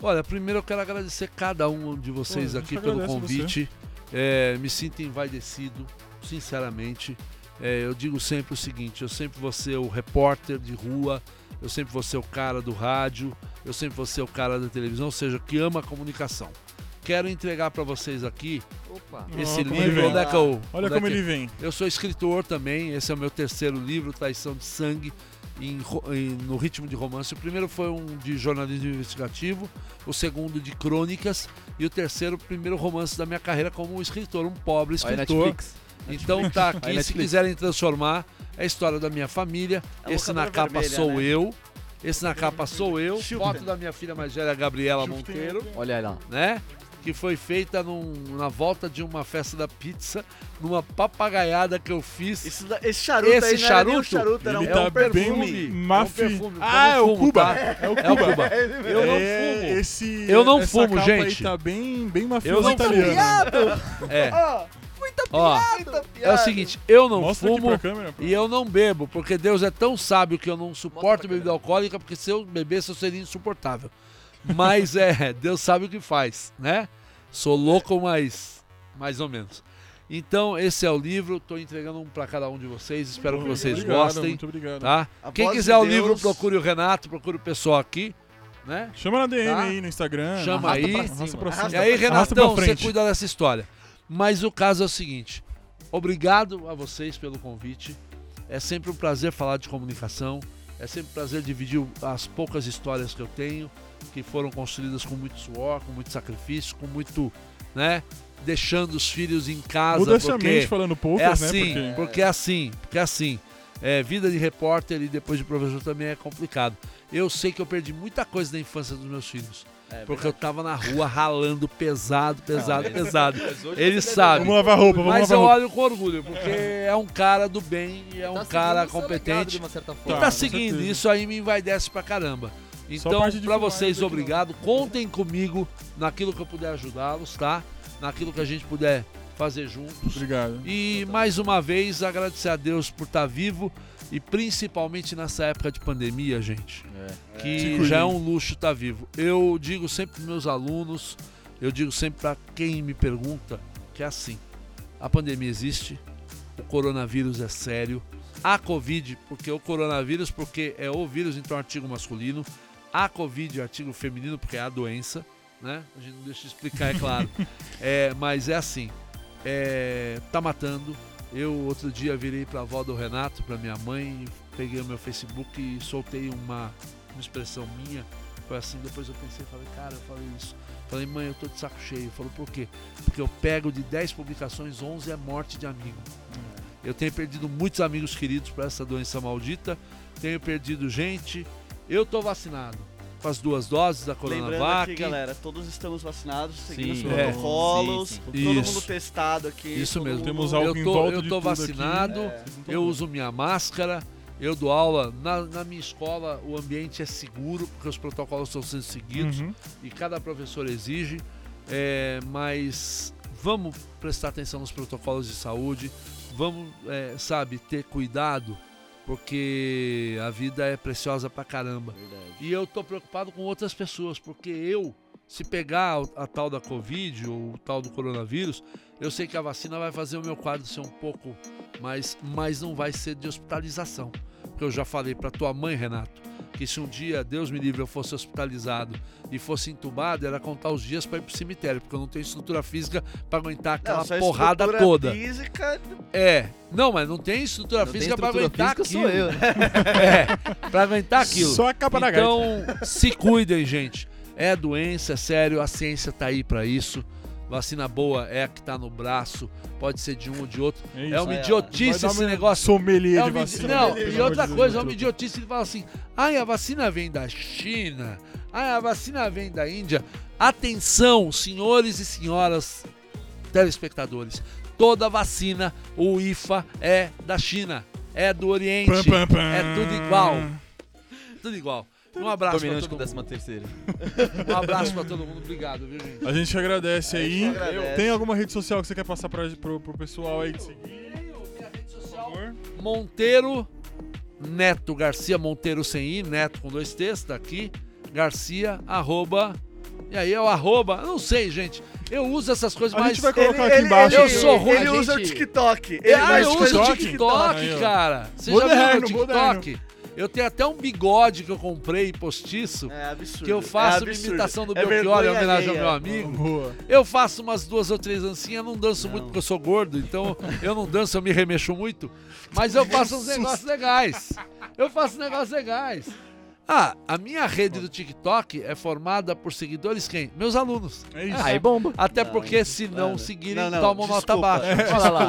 Olha, primeiro eu quero agradecer cada um de vocês Pô, aqui pelo convite. É, me sinto envaidecido, sinceramente. É, eu digo sempre o seguinte: eu sempre vou ser o repórter de rua, eu sempre vou ser o cara do rádio, eu sempre vou ser o cara da televisão, ou seja, que ama a comunicação. Quero entregar para vocês aqui Opa! Esse ele livro. Onde é que eu, Olha onde é como que- ele vem. Eu sou escritor também, esse é o meu terceiro livro, Traição de Sangue, em em- no ritmo de romance. O primeiro foi um de jornalismo investigativo, o segundo de crônicas e o terceiro, o primeiro romance da minha carreira como escritor, um pobre Olha escritor. Netflix. Então tá Aí, aqui, se Netflix. quiserem transformar, é a história da minha família. A Esse na locadora capa vermelha, sou né? eu. Esse na capa sou eu. Foto da minha filha mais velha, Gabriela Monteiro Olha aí lá. né? Que foi feita num- na volta de uma festa da pizza, numa papagaiada que eu fiz. Esse, esse charuto Esse aí não era nem um charuto, charuto, era Ele um, tá um perfume. bem mafia. É um perfume, ah, é eu não o fumo, Cuba. tá? É o É o Cuba. Cuba. Eu não É, fumo. Esse, Eu não essa fumo, capa gente. Aí tá bem, bem mafioso Eu não italiano. É. Ó, Ó, muita é o piada. seguinte, eu não Mostra fumo câmera. e eu não bebo, porque Deus é tão sábio que eu não suporto bebida alcoólica, porque se eu bebesse eu seria insuportável. Mas é, Deus sabe o que faz, né? Sou louco, mas mais ou menos. Então, esse é o livro, tô entregando um pra cada um de vocês, espero que Muito vocês obrigado, gostem, Muito obrigado. tá? Quem quiser de o livro, Deus- procure o Renato, procure o pessoal aqui, né? Chama na DM Tá? aí no Instagram. Chama aí. pra- Arrasta pra Arrasta cima. E aí, Renatão, você frente. cuida dessa história. Mas o caso é o seguinte: obrigado a vocês pelo convite. É sempre um prazer falar de comunicação. É sempre um prazer dividir as poucas histórias que eu tenho, que foram construídas com muito suor, com muito sacrifício, com muito, né? Deixando os filhos em casa. Porque falando poucas, é assim, né? porque é assim, porque é assim. É, vida de repórter e depois de professor também é complicado. Eu sei que eu perdi muita coisa da infância dos meus filhos. É, Porque eu tava na rua ralando pesado, pesado, mas- pesado. Ele sabe. Vamos lavar roupa, vamos Mas lavar eu roupa. olho com orgulho, porque é um cara do bem e é tá um seguindo cara legado competente. de uma certa E tá com seguindo, certeza. isso aí me envaidece pra caramba. Então, filmar vocês, aqui, obrigado. Contem comigo naquilo que eu puder ajudá-los, tá? Naquilo que a gente puder fazer juntos. Obrigado. E mais uma vez agradecer a Deus por estar vivo e principalmente nessa época de pandemia, gente É. Que cuidem. já é um luxo estar vivo. Eu digo sempre para meus alunos, eu digo sempre para quem me pergunta, que é assim: a pandemia existe, o coronavírus é sério, a Covid, porque o coronavírus, porque é o vírus, então artigo masculino, a Covid, artigo feminino, porque é a doença, né? A gente não deixa de explicar, é claro. é, mas é assim: é, tá matando. Eu outro dia virei para a avó do Renato, para minha mãe, peguei o meu Facebook e soltei uma uma expressão minha, foi assim, depois eu pensei, falei, cara, eu falei isso. Falei, mãe, eu tô de saco cheio. Falou, por quê? Porque eu pego de 10 publicações, 11 é morte de amigo. Eu tenho perdido muitos amigos queridos para essa doença maldita, tenho perdido gente. Eu tô vacinado com as duas doses da Lembrando Coronavac. aqui, galera, todos estamos vacinados, seguindo Sim. os É. protocolos, Sim, sim. todo Isso. mundo testado aqui. Isso mesmo. mundo- Temos eu álcool em tô, volta eu tô vacinado, É. eu uso minha máscara, eu dou aula. Na, na minha escola, o ambiente é seguro, porque os protocolos estão sendo seguidos. Uhum. e cada professor exige, é, mas vamos prestar atenção nos protocolos de saúde, vamos, é, sabe, ter cuidado, porque a vida é preciosa pra caramba. Verdade. E eu tô preocupado com outras pessoas, porque eu, se pegar a, a tal da Covid ou o tal do coronavírus, eu sei que a vacina vai fazer o meu quadro ser um pouco mais, mas não vai ser de hospitalização. Porque eu já falei pra tua mãe, Renato, que se um dia, Deus me livre, eu fosse hospitalizado e fosse entubado, era contar os dias pra ir pro cemitério, porque eu não tenho estrutura física pra aguentar aquela Não, porrada estrutura toda. Física, É, não, mas não tem estrutura Não física pra estrutura aguentar física, aquilo. sou eu. né? É, pra aguentar aquilo. Só a capa da gaita. Então, se cuidem, gente. É doença, é sério, a ciência tá aí pra isso. Vacina boa é a que tá no braço, pode ser de um ou de outro. É É isso. uma Aí, ó. idiotice esse uma negócio. Sommelier É de uma idi- vacina. não, e outra de coisa, é uma idiotice. Ele fala assim: ai, a vacina vem da China, ai, a vacina vem da Índia. Atenção, senhores e senhoras telespectadores. Toda vacina, o IFA, é da China, é do Oriente, é tudo igual. Tudo igual. Um abraço pra Dominante todo com mundo. 13 terceira. Um abraço pra todo mundo. Obrigado, viu, gente? A gente agradece aí. Gente agradece. Tem alguma rede social que você quer passar pra, pro, pro pessoal aí de seguir? Por favor. Monteiro Neto Garcia, Monteiro sem I, Neto com dois T's, tá aqui. Garcia, arroba. E aí é o arroba. Eu Não sei, gente. Eu uso essas coisas, A mas. gente vai colocar aqui embaixo. eu sou ruim, Ele a usa gente- o TikTok. Ele ah, eu uso o TikTok. TikTok, cara. Você Moderno, já viu moderno. TikTok? Eu tenho até um bigode que eu comprei postiço. É absurdo. Que eu faço é absurdo. imitação do É Belchior em homenagem ao meu amigo. Boa. Eu faço umas duas ou três dancinhas, não danço Não. muito porque eu sou gordo, então eu não danço, eu me remexo muito. Mas eu faço uns negócios legais. Eu faço negócios legais. Ah, a minha rede do TikTok é formada por seguidores quem? Meus alunos. É isso. Aí bomba. Até Não, porque se não mano. seguirem, Não, não, tomam nota desculpa. baixa. Olha lá.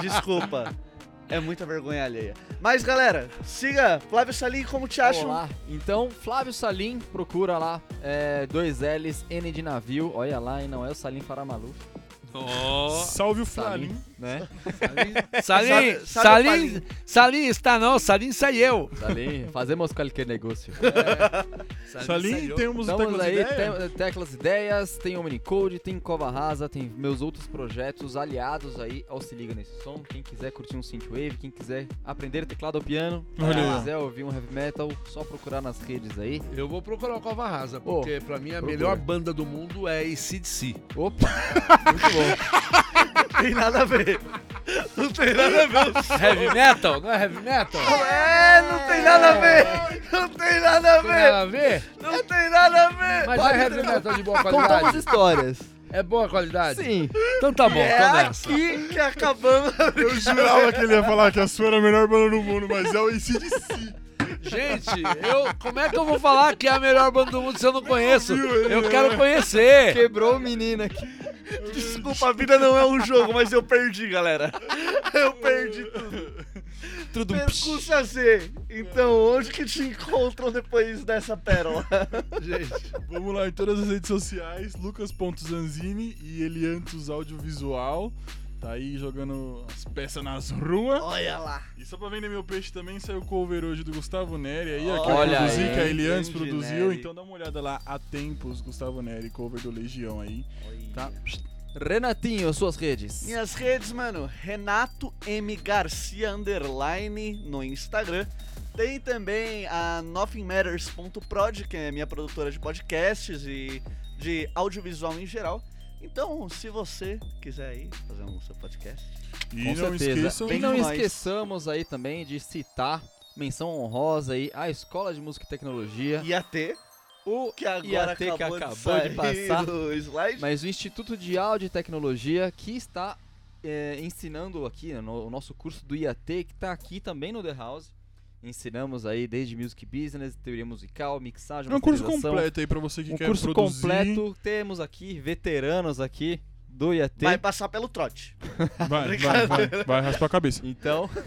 Desculpa. Desculpa. É muita vergonha alheia. Mas, galera, siga Flávio Salim, como te acham? Olá. Então, Flávio Salim, procura lá. É, dois L's, N de navio. Olha lá, e não é o Salim Faramalu. Oh. Salve o Salim, Flalim. Né? Salim, Salim, Salim está não, Salim saiu. Salim, fazemos qualquer negócio. Salim, saiu. temos Estamos Teclas aí, Ideia? tem, Teclas Ideias, tem Omnicode, tem Cova Rasa, tem meus outros projetos aliados aí ao Se Liga Nesse Som. Quem quiser curtir um synthwave, quem quiser aprender teclado ou piano, Olha quem quiser ouvir um heavy metal, só procurar nas redes aí. Eu vou procurar o Cova Rasa, porque pra mim a procura. melhor banda do mundo é ACDC. Opa, muito bom. Tem nada a ver. Não tem nada a ver. Heavy metal? Não é heavy metal? É, não tem nada a ver. Não tem nada a Tem nada ver. a ver? Não tem nada a ver. Mas Pode é heavy metal de boa Contamos qualidade? histórias. É boa qualidade? Sim. Então tá bom, É nessa. aqui que acabamos. Eu jurava que ele ia falar que a sua era a melhor banda do mundo, mas é o ACDC. Gente, eu, como é que eu vou falar que é a melhor banda do mundo se eu não conheço? Eu né? quero conhecer. Quebrou o menino aqui. Desculpa, a vida não é um jogo, mas eu perdi, galera. Eu perdi tudo. Tudo Percurso a Z. Então, onde que te encontram depois dessa pérola? Gente, Vamos lá em todas as redes sociais, lucas.zanzini e Eliantos Audiovisual. Tá aí jogando as peças nas ruas. Olha lá. E só pra vender meu peixe também saiu o cover hoje do Gustavo Neri aí, ó, que Olha eu produzi, aí, que a Eliantes grande produziu. Neri. Então dá uma olhada lá, há tempos, Gustavo Neri, cover do Legião aí. Tá? Renatinho, suas redes. Minhas redes, mano, Renato M Garcia underline no Instagram. Tem também a nothingmatters.prod, que é minha produtora de podcasts e de audiovisual em geral. Então, se você quiser aí fazer um seu podcast, E Com não certeza. esqueçam. E não esqueçamos aí também de citar menção honrosa aí a Escola de Música e Tecnologia. ia ter O que agora IAT que acabou, acabou de, de passar. do slide. Mas o Instituto de Áudio e Tecnologia que está é, ensinando aqui no o nosso curso do IAT, que está aqui também no The House. Ensinamos aí desde Music Business, teoria musical, mixagem, É um curso completo aí pra você que Um quer curso produzir. completo. Temos aqui veteranos aqui do IAT. Vai passar pelo trote. Vai, vai, vai, vai raspar a cabeça. Então,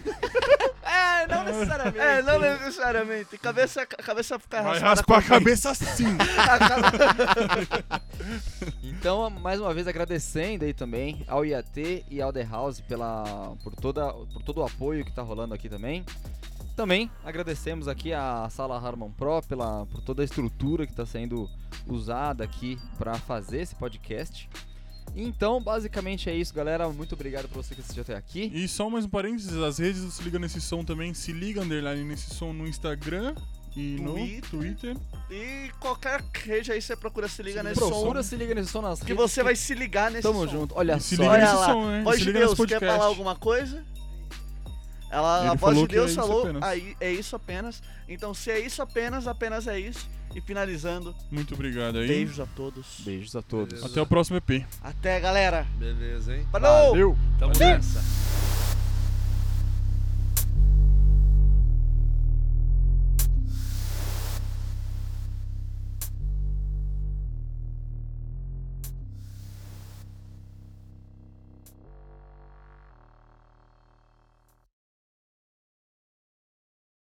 É, não necessariamente. É, não necessariamente. Cabeça, cabeça ficar Vai raspar a cabeça sim. então, mais uma vez agradecendo aí também ao IAT e ao The House pela, por, toda, por todo o apoio que tá rolando aqui também. Também agradecemos aqui a Sala Harman Pro pela, por toda a estrutura que está sendo usada aqui para fazer esse podcast. Então, basicamente é isso, galera. Muito obrigado por você que assistiu até aqui. E só mais um parênteses, as redes do Se Liga Nesse Som também, Se Liga Underline Nesse Som no Instagram e no Twitter. Twitter. E qualquer rede aí você procura se liga Se nesse Procura som. se liga nesse som nas Que redes. você vai se ligar nesse Tamo som. junto. Olha E se só. liga Olha nesse lá. som, né? Voz se de liga Deus, nesse quer falar alguma coisa? Ela, Ele a voz de é Deus isso falou, aí é isso apenas. Então, se é isso apenas, apenas é isso. E finalizando, Muito obrigado aí. beijos a todos. Beijos a todos. Beleza. Até o próximo EP. Até, galera. beleza, hein? Falou! Valeu! Tamo nessa.